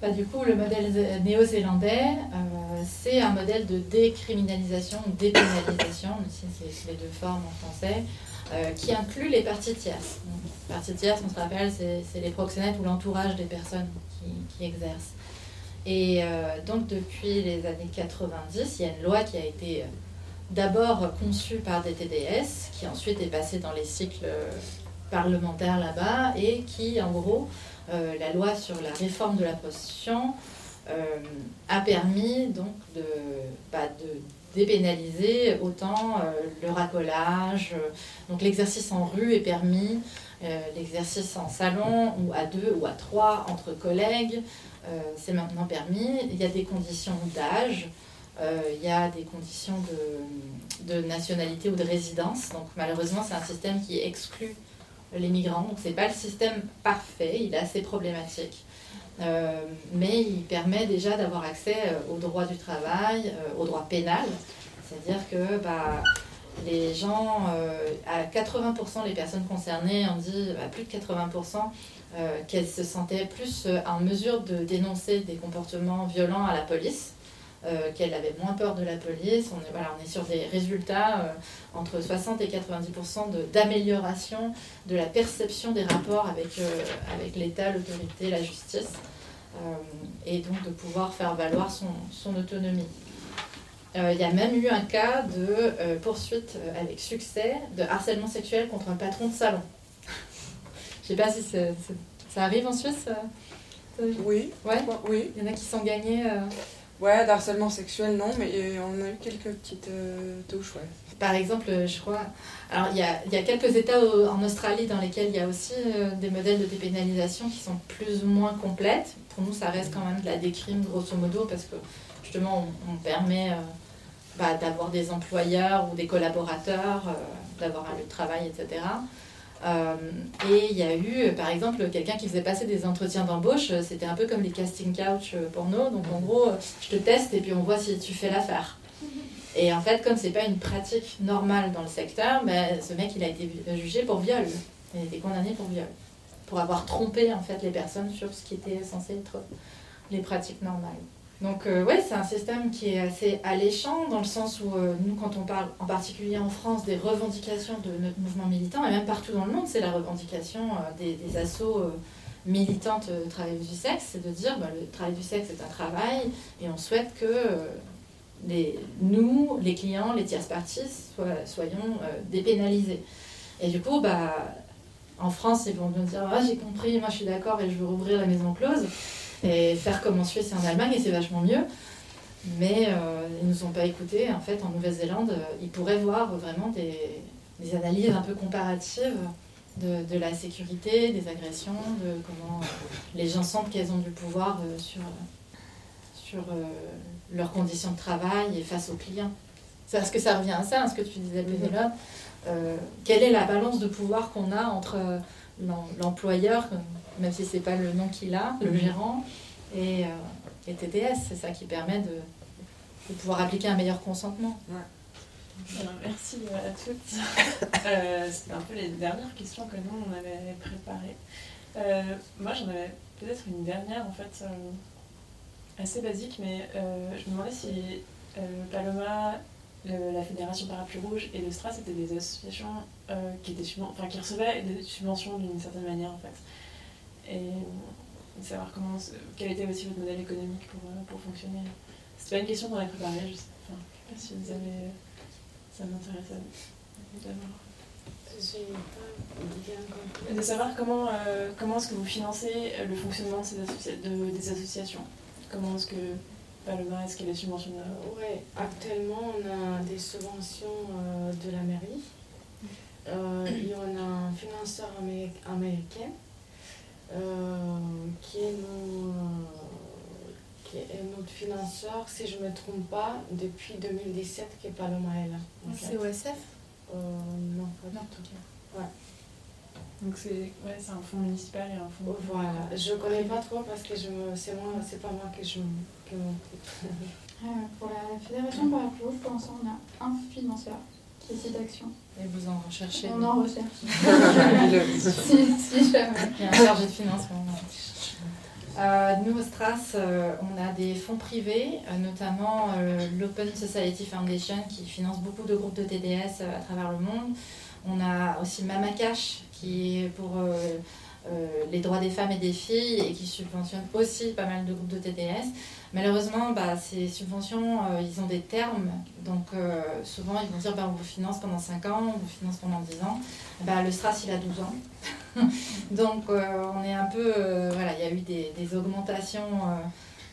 [SPEAKER 7] Bah, Du coup, le modèle néo-zélandais, euh, c'est un modèle de décriminalisation ou dépénalisation, c'est les deux formes en français, euh, qui inclut les parties tierces. les parties tierces, on se rappelle, c'est les proxénètes ou l'entourage des personnes qui, exercent. Et euh, donc depuis les années 90, il y a une loi qui a été d'abord conçue par des TDS, qui ensuite est passée dans les cycles parlementaires là-bas, et qui en gros euh, la loi sur la réforme de la prostitution euh, a permis donc de, bah, de dépénaliser autant euh, le racolage, donc l'exercice en rue est permis, l'exercice en salon ou à deux ou à trois entre collègues, c'est maintenant permis. Il y a des conditions d'âge, il y a des conditions de, de, nationalité ou de résidence. Donc malheureusement, c'est un système qui exclut les migrants. Donc c'est pas le système parfait, il est assez problématique. Euh, mais il permet déjà d'avoir accès euh, au droit du travail, euh, au droit pénal. C'est-à-dire que bah, les gens, à 80% les personnes concernées ont dit, bah, plus de 80%, qu'elles se sentaient plus en mesure de dénoncer des comportements violents à la police euh, qu'elle avait moins peur de la police. On est, voilà, on est sur des résultats euh, entre 60 et 90% d'amélioration de, la perception des rapports avec, euh, avec l'État, l'autorité, la justice, et donc de pouvoir faire valoir son, son autonomie. Il y a même eu un cas de poursuite avec succès de harcèlement sexuel contre un patron de salon. Je ne sais pas si ça arrive en Suisse.
[SPEAKER 4] Oui.
[SPEAKER 7] Ouais?
[SPEAKER 4] Oui.
[SPEAKER 7] Il y en a qui sont gagnés.
[SPEAKER 4] Ouais, d'harcèlement sexuel, non, mais on a eu quelques petites euh, touches, ouais.
[SPEAKER 7] Par exemple, euh, je crois. Alors, il y a, y a, quelques États en Australie dans lesquels il y a aussi euh, des modèles de dépénalisation qui sont plus ou moins complètes. Pour nous, ça reste quand même de la décrime, grosso modo, parce que justement, on, permet bah, d'avoir des employeurs ou des collaborateurs, d'avoir un lieu de travail, etc. Euh, et il y a eu, par exemple, quelqu'un qui faisait passer des entretiens d'embauche. C'était un peu comme les casting couch euh, porno. Donc en gros, je te teste et puis on voit si tu fais l'affaire. Et en fait, comme c'est pas une pratique normale dans le secteur, ben, ce mec il a été jugé pour viol. Il a été condamné pour viol. Pour avoir trompé en fait les personnes sur ce qui était censé être les pratiques normales. Donc euh, ouais, c'est un système qui est assez alléchant dans le sens où euh, nous, quand on parle en particulier en France des revendications de notre mouvement militant, et même partout dans le monde, c'est la revendication euh, des, des, assos militantes de travail du sexe, c'est de dire bah, le travail du sexe est un travail et on souhaite que les, nous, les clients, les tierces parties, soyons dépénalisés. Et du coup, bah, en France, ils vont nous dire ah, j'ai compris, moi je suis d'accord et je veux rouvrir la maison close et faire comme en Suisse et en Allemagne, et c'est vachement mieux. Mais euh, ils ne nous ont pas écoutés. En fait, en Nouvelle-Zélande, euh, ils pourraient voir vraiment des, analyses un peu comparatives de, la sécurité, des agressions, de comment euh, les gens sentent qu'elles ont du pouvoir sur, sur leurs conditions de travail et face aux clients. Parce que ça revient à ça, hein, ce que tu disais, Pénélope. quelle est la balance de pouvoir qu'on a entre l'employeur, même si c'est pas le nom qu'il a, le mhm. gérant, et, euh, TTS. C'est ça qui permet de, de, pouvoir appliquer un meilleur consentement.
[SPEAKER 8] merci à toutes. euh, C'était un peu les dernières questions que nous, on avait préparées. Euh, moi, j'en avais peut-être une dernière, en fait, euh, assez basique, mais je me demandais si Paloma la Fédération Parapluie Rouge et le STRA, c'était des associations qui, enfin, qui recevaient des subventions d'une certaine manière en fait et savoir comment, quel était aussi votre modèle économique pour, euh, pour fonctionner. C'est pas une question qu'on a préparée, je sais, enfin, sais pas si vous avez. Ça m'intéresse d'avoir. De savoir comment, euh, comment est-ce que vous financez le fonctionnement de ces de, des associations. Comment est-ce que Paloma, est-ce qu'elle est subventionnée?
[SPEAKER 5] Oui, actuellement on a des subventions euh, de la mairie. Il y en a un financeur américain euh, qui, est qui est notre financeur, si je ne me trompe pas, depuis 2017, qui est Paloma est là.
[SPEAKER 7] C'est OSF
[SPEAKER 5] euh, Non, pas
[SPEAKER 7] non.
[SPEAKER 5] du tout.
[SPEAKER 8] Ouais. Donc c'est ouais, un fonds municipal et un fonds.
[SPEAKER 5] Voilà, je ne connais pas trop parce que c'est pas moi que je m'occupe.
[SPEAKER 6] pour la Fédération Parapluie, pour l'instant, on a un financeur Cidaction.
[SPEAKER 7] Et vous en recherchez
[SPEAKER 6] On en recherche.
[SPEAKER 7] si, si jamais. Il y a un chargé de financement. Euh, nous, au Stras, euh, on a des fonds privés, euh, notamment l'Open Society Foundation qui finance beaucoup de groupes de TDS à travers le monde. On a aussi Mama Cash qui est pour les droits des femmes et des filles et qui subventionne aussi pas mal de groupes de TDS. Malheureusement, bah, ces subventions, ils ont des termes. Donc souvent, ils vont dire bah, on vous finance pendant 5 ans, on vous finance pendant 10 ans. Bah, le Stras, il a 12 ans. Donc euh, on est un peu, euh, voilà, il y a eu des, augmentations, euh,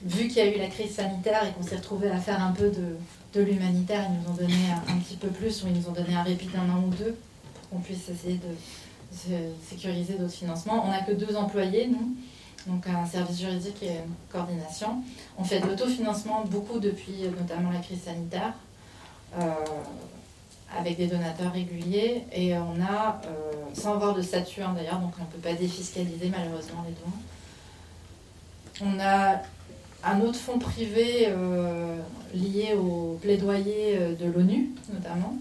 [SPEAKER 7] vu qu'il y a eu la crise sanitaire et qu'on s'est retrouvé à faire un peu de, l'humanitaire, ils nous ont donné un, petit peu plus, ou ils nous ont donné un répit d'un an ou deux, pour qu'on puisse essayer de sécuriser d'autres financements. On n'a que deux employés, nous, donc un service juridique et une coordination. On fait de l'autofinancement beaucoup depuis notamment la crise sanitaire avec des donateurs réguliers et on a, euh, sans avoir de statut hein, d'ailleurs, donc on ne peut pas défiscaliser malheureusement les dons. On a un autre fonds privé euh, lié au plaidoyer euh, de l'ONU notamment.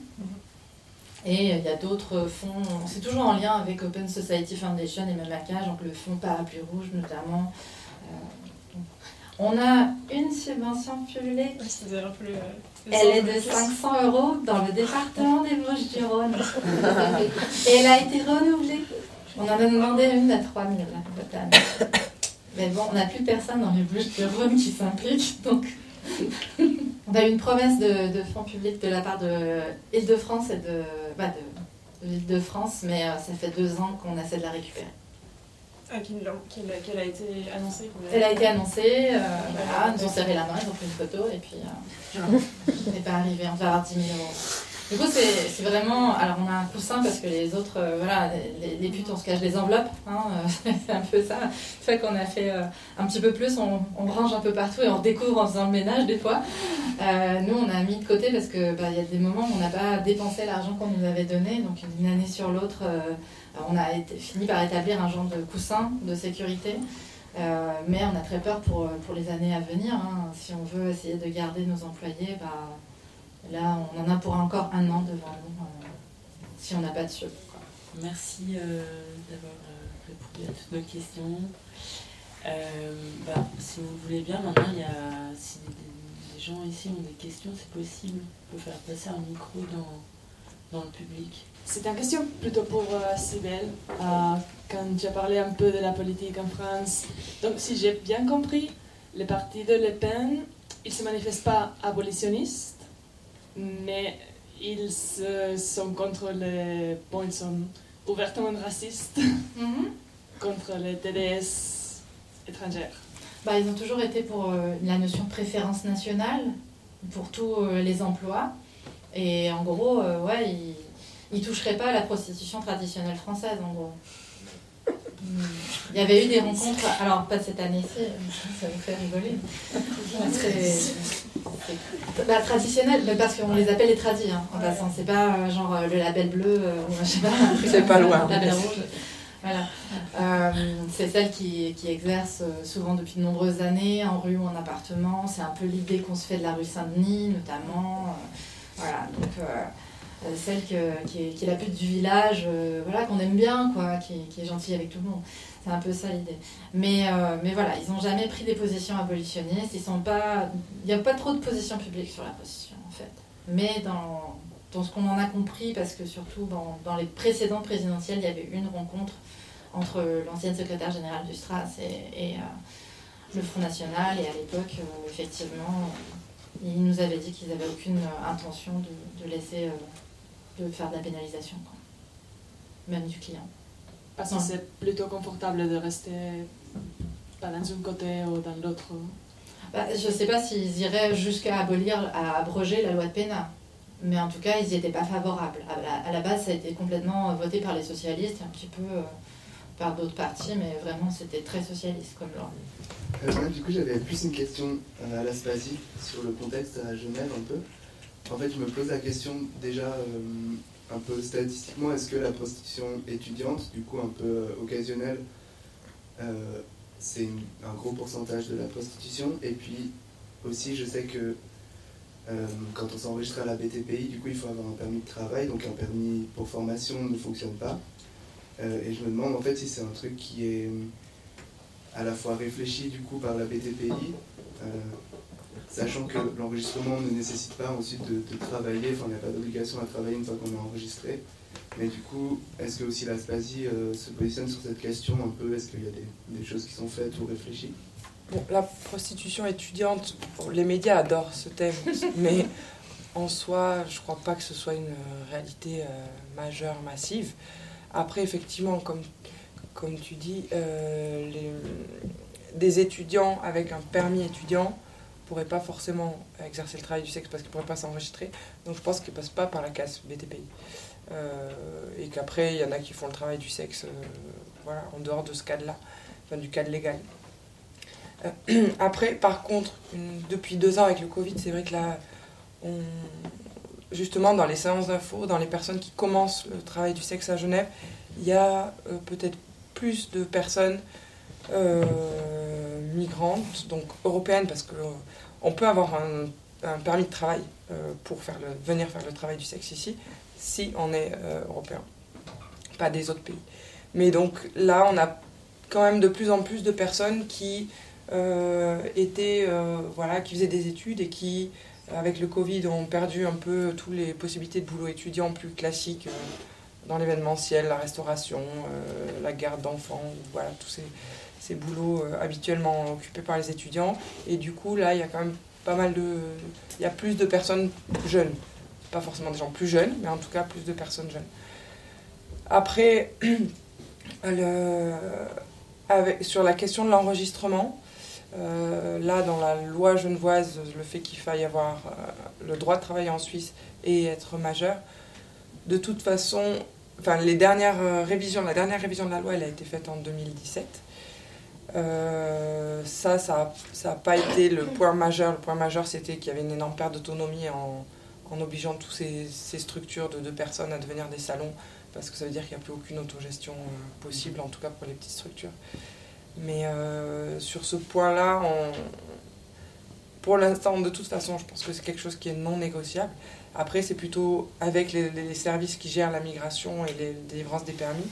[SPEAKER 7] Et il y a d'autres fonds, c'est toujours en lien avec Open Society Foundation et Mamacage, donc le fonds Parapluie Rouge notamment. on a une subvention publique. Elle est de 500 euros dans le département des Vosges-du-Rhône. Et elle a été renouvelée. On en a demandé une à 3000 cette année. Mais bon, on n'a plus personne dans les Vosges-du-Rhône qui s'implique. Donc, on a eu une promesse de, fonds publics de la part de Île-de-France et de, bah de, de l'Île-de-France, mais euh, ça fait deux ans qu'on essaie de la récupérer.
[SPEAKER 8] Ah, qu'elle a été annoncée
[SPEAKER 7] Elle a été annoncée, euh, voilà, ils ont serré la main, ils ont pris une photo et puis euh, n'est pas arrivé, on va avoir 10 000 euros. Du coup, c'est vraiment. Alors, on a un coussin parce que les autres, euh, voilà, les, putes, on se cache les enveloppes. Hein, c'est un peu ça. Fait qu'on a fait un petit peu plus, on, on, range un peu partout et on découvre en faisant le ménage des fois. nous, on a mis de côté parce qu'il bah, y a des moments où on n'a pas dépensé l'argent qu'on nous avait donné. Donc, d'une année sur l'autre, on a fini par établir un genre de coussin de sécurité. Euh, mais on a très peur pour, pour les années à venir. Hein. Si on veut essayer de garder nos employés, bah, là, on en a pour encore un an devant nous, euh, si on n'a pas de sûr.
[SPEAKER 2] Merci euh, d'avoir répondu à toutes nos questions. Bah, si vous voulez bien, maintenant, il y a, si des, gens ici ont des questions, c'est possible. On peut faire passer un micro dans, dans le public.
[SPEAKER 9] C'est une question plutôt pour euh, Sibelle. Euh, quand tu as parlé un peu de la politique en France, donc si j'ai bien compris, les partis de Le Pen, ils ne se manifestent pas abolitionnistes, mais ils sont contre les. Bon, ils sont ouvertement racistes mhm. contre les TDS étrangères.
[SPEAKER 7] Bah, ils ont toujours été pour euh, la notion de préférence nationale pour tous les emplois. Et en gros, ouais, ils ils toucheraient pas à la prostitution traditionnelle française, en gros. Il y avait eu des rencontres, alors pas cette année-ci, ça vous fait rigoler. La traditionnelle, parce qu'on les appelle les tradis, hein, en passant. C'est pas euh, genre euh, le label bleu, euh, ou je sais pas.
[SPEAKER 4] C'est pas loin.
[SPEAKER 7] label rouge. Voilà. c'est celle qui, qui, exerce souvent depuis de nombreuses années, en rue ou en appartement. C'est un peu l'idée qu'on se fait de la rue Saint-Denis, notamment. voilà, donc euh, celle qui, est, la pute du village, euh, voilà, qu'on aime bien, quoi, qui, est gentille avec tout le monde. C'est un peu ça l'idée. Mais, euh, mais voilà, ils n'ont jamais pris des positions abolitionnistes. Il n'y a pas trop de positions publiques sur la position, en fait. Mais dans, dans ce qu'on en a compris, parce que surtout dans, les précédentes présidentielles, il y avait une rencontre entre l'ancienne secrétaire générale du STRAS et, le Front National. Et à l'époque, effectivement, ils nous avaient dit qu'ils n'avaient aucune intention de laisser de faire de la pénalisation, même du client.
[SPEAKER 9] Parce que c'est plutôt confortable de rester pas dans un côté ou dans l'autre.
[SPEAKER 7] Bah, je ne sais pas s'ils iraient jusqu'à abolir, à abroger la loi de Pénat. Mais en tout cas, ils n'y étaient pas favorables. À la, base, ça a été complètement voté par les socialistes et un petit peu euh, par d'autres partis, mais vraiment, c'était très socialiste comme loi.
[SPEAKER 10] Euh, du coup, j'avais plus une question euh, à la Spasie sur le contexte à Genève un peu. En fait, je me pose la question déjà euh, un peu statistiquement, est-ce que la prostitution étudiante, du coup un peu euh, occasionnelle, euh, c'est un gros pourcentage de la prostitution? Et puis aussi, je sais que quand on s'enregistre à la BTPI, du coup, il faut avoir un permis de travail, donc un permis pour formation ne fonctionne pas. et je me demande en fait si c'est un truc qui est à la fois réfléchi du coup par la BTPI, sachant que l'enregistrement ne nécessite pas ensuite de, travailler, enfin il n'y a pas d'obligation à travailler une fois qu'on est enregistré. Mais du coup, est-ce que aussi la SPASI se positionne sur cette question un peu? Est-ce qu'il y a des, choses qui sont faites ou réfléchies?
[SPEAKER 4] Bon, La prostitution étudiante, les médias adorent ce thème, mais en soi, je ne crois pas que ce soit une euh, réalité euh, majeure, massive. Après, effectivement, comme, comme tu dis, euh, des étudiants avec un permis étudiant pas forcément exercer le travail du sexe parce qu'ils ne pourraient pas s'enregistrer. Donc je pense qu'ils passent pas par la case BTPI. et qu'après, il y en a qui font le travail du sexe voilà, en dehors de ce cadre-là, enfin, du cadre légal. après, par contre, depuis deux ans avec le Covid, c'est vrai que là, justement, dans les séances d'info, dans les personnes qui commencent le travail du sexe à Genève, il y a euh, peut-être plus de personnes euh, migrantes, donc européennes, parce qu'on peut avoir un, permis de travail euh, pour faire venir faire le travail du sexe ici, si on est européen, pas des autres pays. Mais donc là, on a quand même de plus en plus de personnes qui étaient, voilà, qui faisaient des études et qui avec le Covid, on a perdu un peu toutes les possibilités de boulot étudiant plus classiques euh, dans l'événementiel, la restauration, euh, la garde d'enfants, voilà, tous ces, ces boulots euh, habituellement occupés par les étudiants. Et du coup, là, il y a quand même pas mal de. Il y a plus de personnes jeunes. Pas forcément des gens plus jeunes, mais en tout cas plus de personnes jeunes. Après, sur la question de l'enregistrement, euh, là, dans la loi genevoise, le fait qu'il faille avoir euh, le droit de travailler en Suisse et être majeur, de toute façon, enfin, les dernières révisions, la dernière révision de la loi, elle a été faite en 2017. Ça, ça n'a pas été le point majeur. Le point majeur, c'était qu'il y avait une énorme perte d'autonomie en, obligeant toutes ces, structures de deux personnes à devenir des salons, parce que ça veut dire qu'il n'y a plus aucune autogestion possible, en tout cas pour les petites structures. Mais euh, sur ce point-là, pour l'instant, de toute façon, je pense que c'est quelque chose qui est non négociable. Après, c'est plutôt avec les, services qui gèrent la migration et les délivrances des permis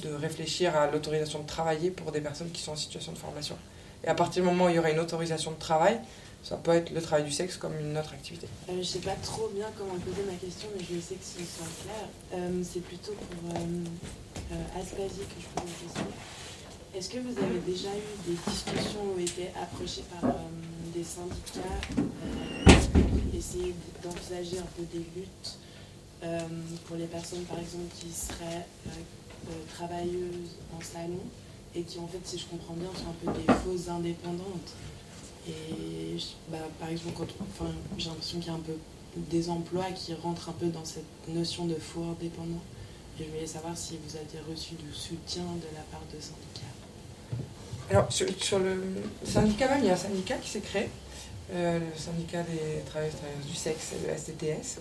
[SPEAKER 4] de réfléchir à l'autorisation de travailler pour des personnes qui sont en situation de formation. Et à partir du moment où il y aura une autorisation de travail, ça peut être le travail du sexe comme une autre activité.
[SPEAKER 9] Euh, je ne sais pas trop bien comment poser ma question, mais je sais que ce soit clair. Euh, c'est plutôt pour euh, Aspasie que je pose la question. Est-ce que vous avez déjà eu des discussions ou été approché par euh, des syndicats euh, essayer d'envisager un peu des luttes euh, pour les personnes par exemple qui seraient travailleuses en salon et qui en fait si je comprends bien sont un peu des fausses indépendantes. Et bah, par exemple enfin, j'ai l'impression qu'il y a un peu des emplois qui rentrent un peu dans cette notion de faux indépendant je voulais savoir si vous avez reçu du soutien de la part de syndicats.
[SPEAKER 4] Alors, sur, le syndicat même, il y a un syndicat qui s'est créé, euh, le syndicat des travailleurs du sexe, le STTS,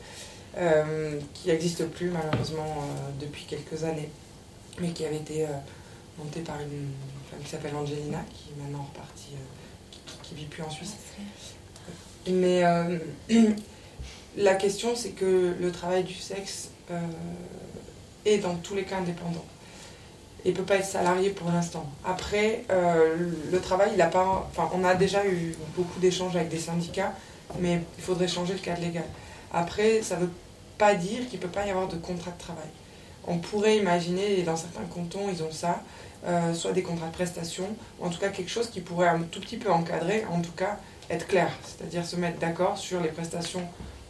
[SPEAKER 4] euh, qui n'existe plus malheureusement euh, depuis quelques années, mais qui avait été monté par une femme qui s'appelle Angelina, qui est maintenant repartie, qui ne vit plus en Suisse. Mais la question, c'est que le travail du sexe est dans tous les cas indépendant et peut pas être salarié pour l'instant. Après, euh, le travail, il a pas. Enfin, on a déjà eu beaucoup d'échanges avec des syndicats, mais il faudrait changer le cadre légal. Après, ça ne veut pas dire qu'il ne peut pas y avoir de contrat de travail. On pourrait imaginer, et dans certains cantons, ils ont ça, euh, soit des contrats de prestation, ou en tout cas quelque chose qui pourrait un tout petit peu encadrer, en tout cas être clair, c'est-à-dire se mettre d'accord sur les prestations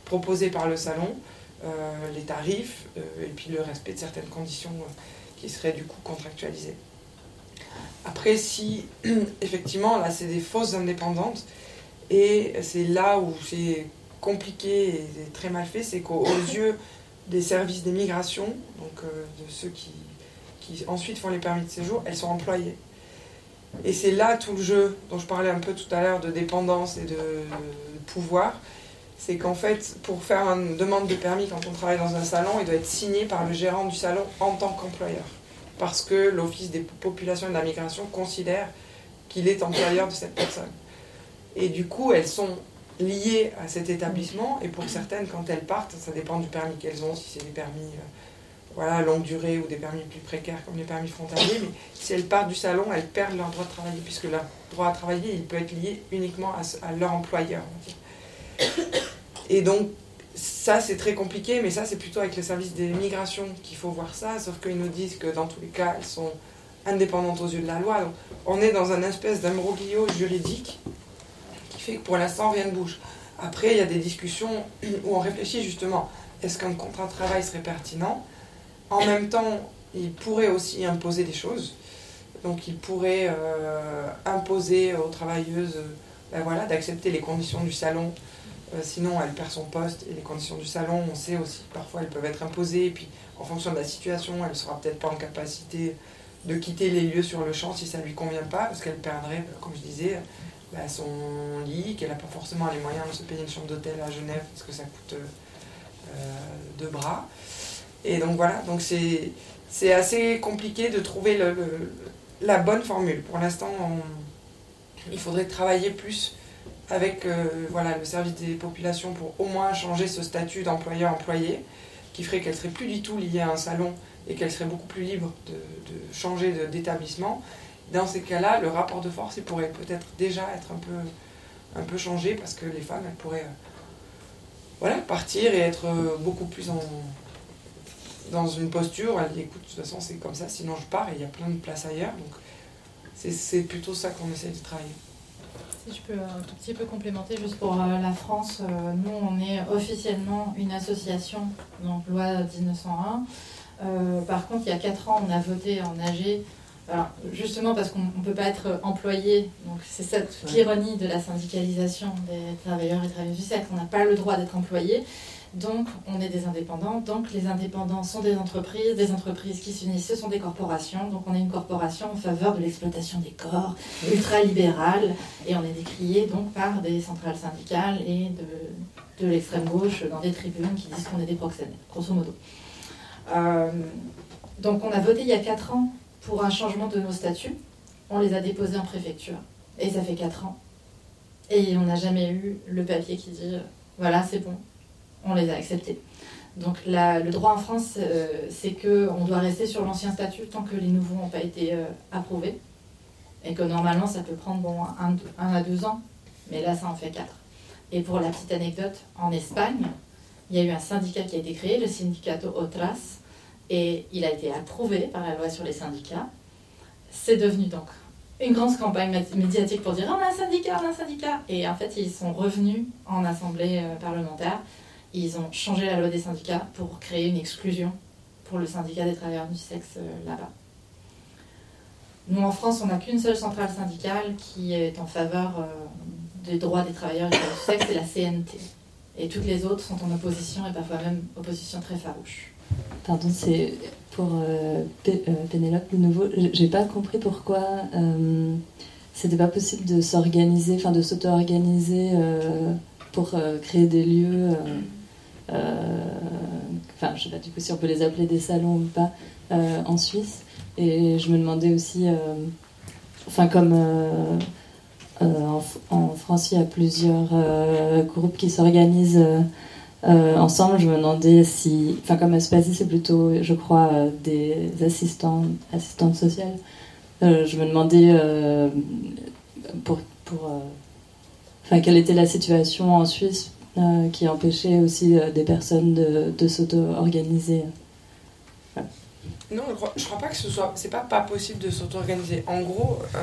[SPEAKER 4] proposées par le salon, euh, les tarifs, et puis le respect de certaines conditions qui serait du coup contractualisé. Après, si effectivement, là, c'est des fausses indépendantes, et c'est là où c'est compliqué et très mal fait, c'est qu'aux yeux des services d'immigration, donc euh, de ceux qui, qui ensuite font les permis de séjour, elles sont employées. Et c'est là tout le jeu dont je parlais un peu tout à l'heure de dépendance et de, de pouvoir. C'est qu'en fait, pour faire une demande de permis quand on travaille dans un salon, il doit être signé par le gérant du salon en tant qu'employeur parce que l'Office des populations et de la migration considère qu'il est employeur de cette personne. Et du coup, elles sont liées à cet établissement, et pour certaines, quand elles partent, ça dépend du permis qu'elles ont, si c'est des permis euh, voilà, longue durée ou des permis plus précaires comme les permis frontaliers, mais si elles partent du salon, elles perdent leur droit de travailler, puisque leur droit à travailler, il peut être lié uniquement à, leur employeur. Et donc, ça, c'est très compliqué, mais ça, c'est plutôt avec le service des migrations qu'il faut voir ça, sauf qu'ils nous disent que dans tous les cas, elles sont indépendantes aux yeux de la loi. Donc, on est dans un espèce d'imbroglio juridique que pour l'instant, rien ne bouge. Après, il y a des discussions où on réfléchit justement, est-ce qu'un contrat de travail serait pertinent? En même temps, il pourrait aussi imposer des choses. Donc, il pourrait euh, imposer aux travailleuses ben voilà, d'accepter les conditions du salon euh, sinon, elle perd son poste et les conditions du salon, on sait aussi, parfois elles peuvent être imposées. Et puis, en fonction de la situation, elle ne sera peut-être pas en capacité de quitter les lieux sur le champ si ça ne lui convient pas, parce qu'elle perdrait, comme je disais, bah, son lit, qu'elle n'a pas forcément les moyens de se payer une chambre d'hôtel à Genève, parce que ça coûte euh, deux bras. Et donc voilà, donc c'est assez compliqué de trouver la bonne formule. Pour l'instant, il faudrait travailler plus avec euh, voilà, le service des populations pour au moins changer ce statut d'employeur-employé, qui ferait qu'elle serait plus du tout liée à un salon et qu'elle serait beaucoup plus libre de changer d'établissement. Dans ces cas-là, le rapport de force il pourrait peut-être déjà être un peu, un peu changé parce que les femmes elles pourraient euh, voilà, partir et être euh, beaucoup plus en, dans une posture. Elle dit écoute, de toute façon c'est comme ça, sinon je pars et il y a plein de places ailleurs. Donc c'est plutôt ça qu'on essaie de travailler.
[SPEAKER 7] Si je peux un tout petit peu complémenter, juste pour euh, la France, euh, nous on est officiellement une association, donc loi 1901. Euh, par contre, il y a 4 ans, on a voté en AG, justement parce qu'on ne peut pas être employé, donc c'est cette l'ironie de la syndicalisation des travailleurs et travailleuses du sexe, on n'a pas le droit d'être employé. Donc, on est des indépendants. Donc, les indépendants sont des entreprises. Des entreprises qui s'unissent, ce sont des corporations. Donc, on est une corporation en faveur de l'exploitation des corps, ultra-libérale. Et on est décrié donc par des centrales syndicales et de, de l'extrême gauche dans des tribunes qui disent qu'on est des proxénètes, grosso modo. Euh, donc, on a voté il y a 4 ans pour un changement de nos statuts. On les a déposés en préfecture. Et ça fait 4 ans. Et on n'a jamais eu le papier qui dit voilà, c'est bon, on les a acceptés. Donc le droit en France, euh, c'est qu'on doit rester sur l'ancien statut tant que les nouveaux n'ont pas été euh, approuvés. Et que normalement, ça peut prendre bon, un, à deux ans. Mais là, ça en fait quatre. Et pour la petite anecdote, en Espagne, il y a eu un syndicat qui a été créé, le Sindicato Otras, et il a été approuvé par la loi sur les syndicats. C'est devenu donc une grande campagne médiatique pour dire on a un syndicat, on a un syndicat. Et en fait, ils sont revenus en assemblée euh, parlementaire ils ont changé la loi des syndicats pour créer une exclusion pour le syndicat des travailleurs du sexe euh, là-bas. Nous, en France, on n'a qu'une seule centrale syndicale qui est en faveur euh, des droits des travailleurs du sexe, c'est la CNT. Et toutes les autres sont en opposition et parfois même opposition très farouche.
[SPEAKER 11] Pardon, c'est pour euh, Pénélope de nouveau. J'ai pas compris pourquoi c'était pas possible de s'organiser, enfin de s'auto-organiser pour créer des lieux euh, enfin, je sais pas du coup si on peut les appeler des salons ou pas, euh, en Suisse. Et je me demandais aussi, euh, enfin, comme. En, France, il y a plusieurs groupes qui s'organisent ensemble. Je me demandais si, enfin comme Aspasie, c'est plutôt, je crois, des assistants, assistantes sociales. je me demandais pour, pour enfin quelle était la situation en Suisse euh, qui empêchait aussi euh, des personnes de, de s'auto-organiser.
[SPEAKER 4] Non, je crois, pas que ce soit. C'est pas pas possible de s'auto-organiser. En gros, euh,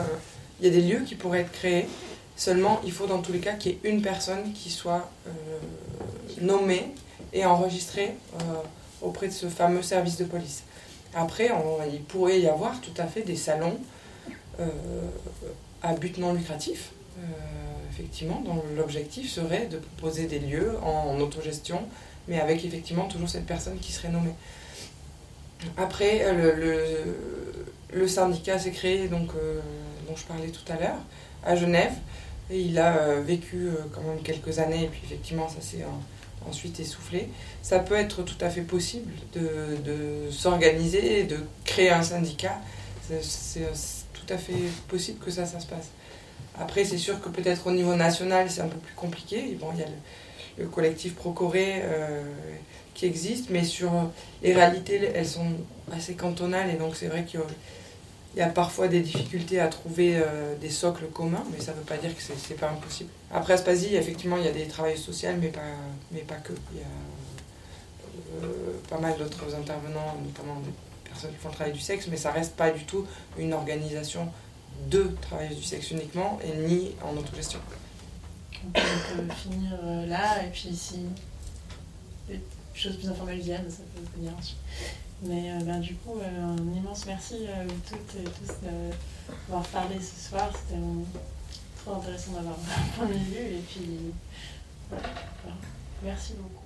[SPEAKER 4] il y a des lieux qui pourraient être créés. Seulement, il faut dans tous les cas qu'il y ait une personne qui soit nommée et enregistrée auprès de ce fameux service de police. Après, il pourrait y avoir tout à fait des salons à but non lucratif effectivement, dont l'objectif serait de proposer des lieux en, autogestion, mais avec effectivement toujours cette personne qui serait nommée. Après, le, syndicat s'est créé, donc, euh, dont je parlais tout à l'heure, à Genève. Il a euh, vécu euh, quand même quelques années, et puis effectivement, ça s'est ensuite essoufflé. Ça peut être tout à fait possible de, s'organiser de créer un syndicat. C'est tout à fait possible que ça, ça se passe. Après, c'est sûr que peut-être au niveau national, c'est un peu plus compliqué. Bon, il y a le collectif Procoré qui existe, mais sur les réalités, elles sont assez cantonales et donc c'est vrai qu'il y a parfois des difficultés à trouver des socles communs, mais ça ne veut pas dire que c'est pas impossible. Après Aspasie, effectivement, il y a des travailleurs sociaux, mais pas, mais pas que. Il y a pas mal d'autres intervenants, notamment des personnes qui font le travail du sexe, mais ça reste pas du tout une organisation de travailleurs du sexe uniquement et ni en autogestion.
[SPEAKER 8] On peut finir euh, là et puis si des choses plus informelles viennent, ça peut venir ensuite. Mais euh, ben, du coup, euh, un immense merci à vous toutes et tous d'avoir parlé ce soir. C'était trop intéressant d'avoir un point de vue et puis. Merci beaucoup.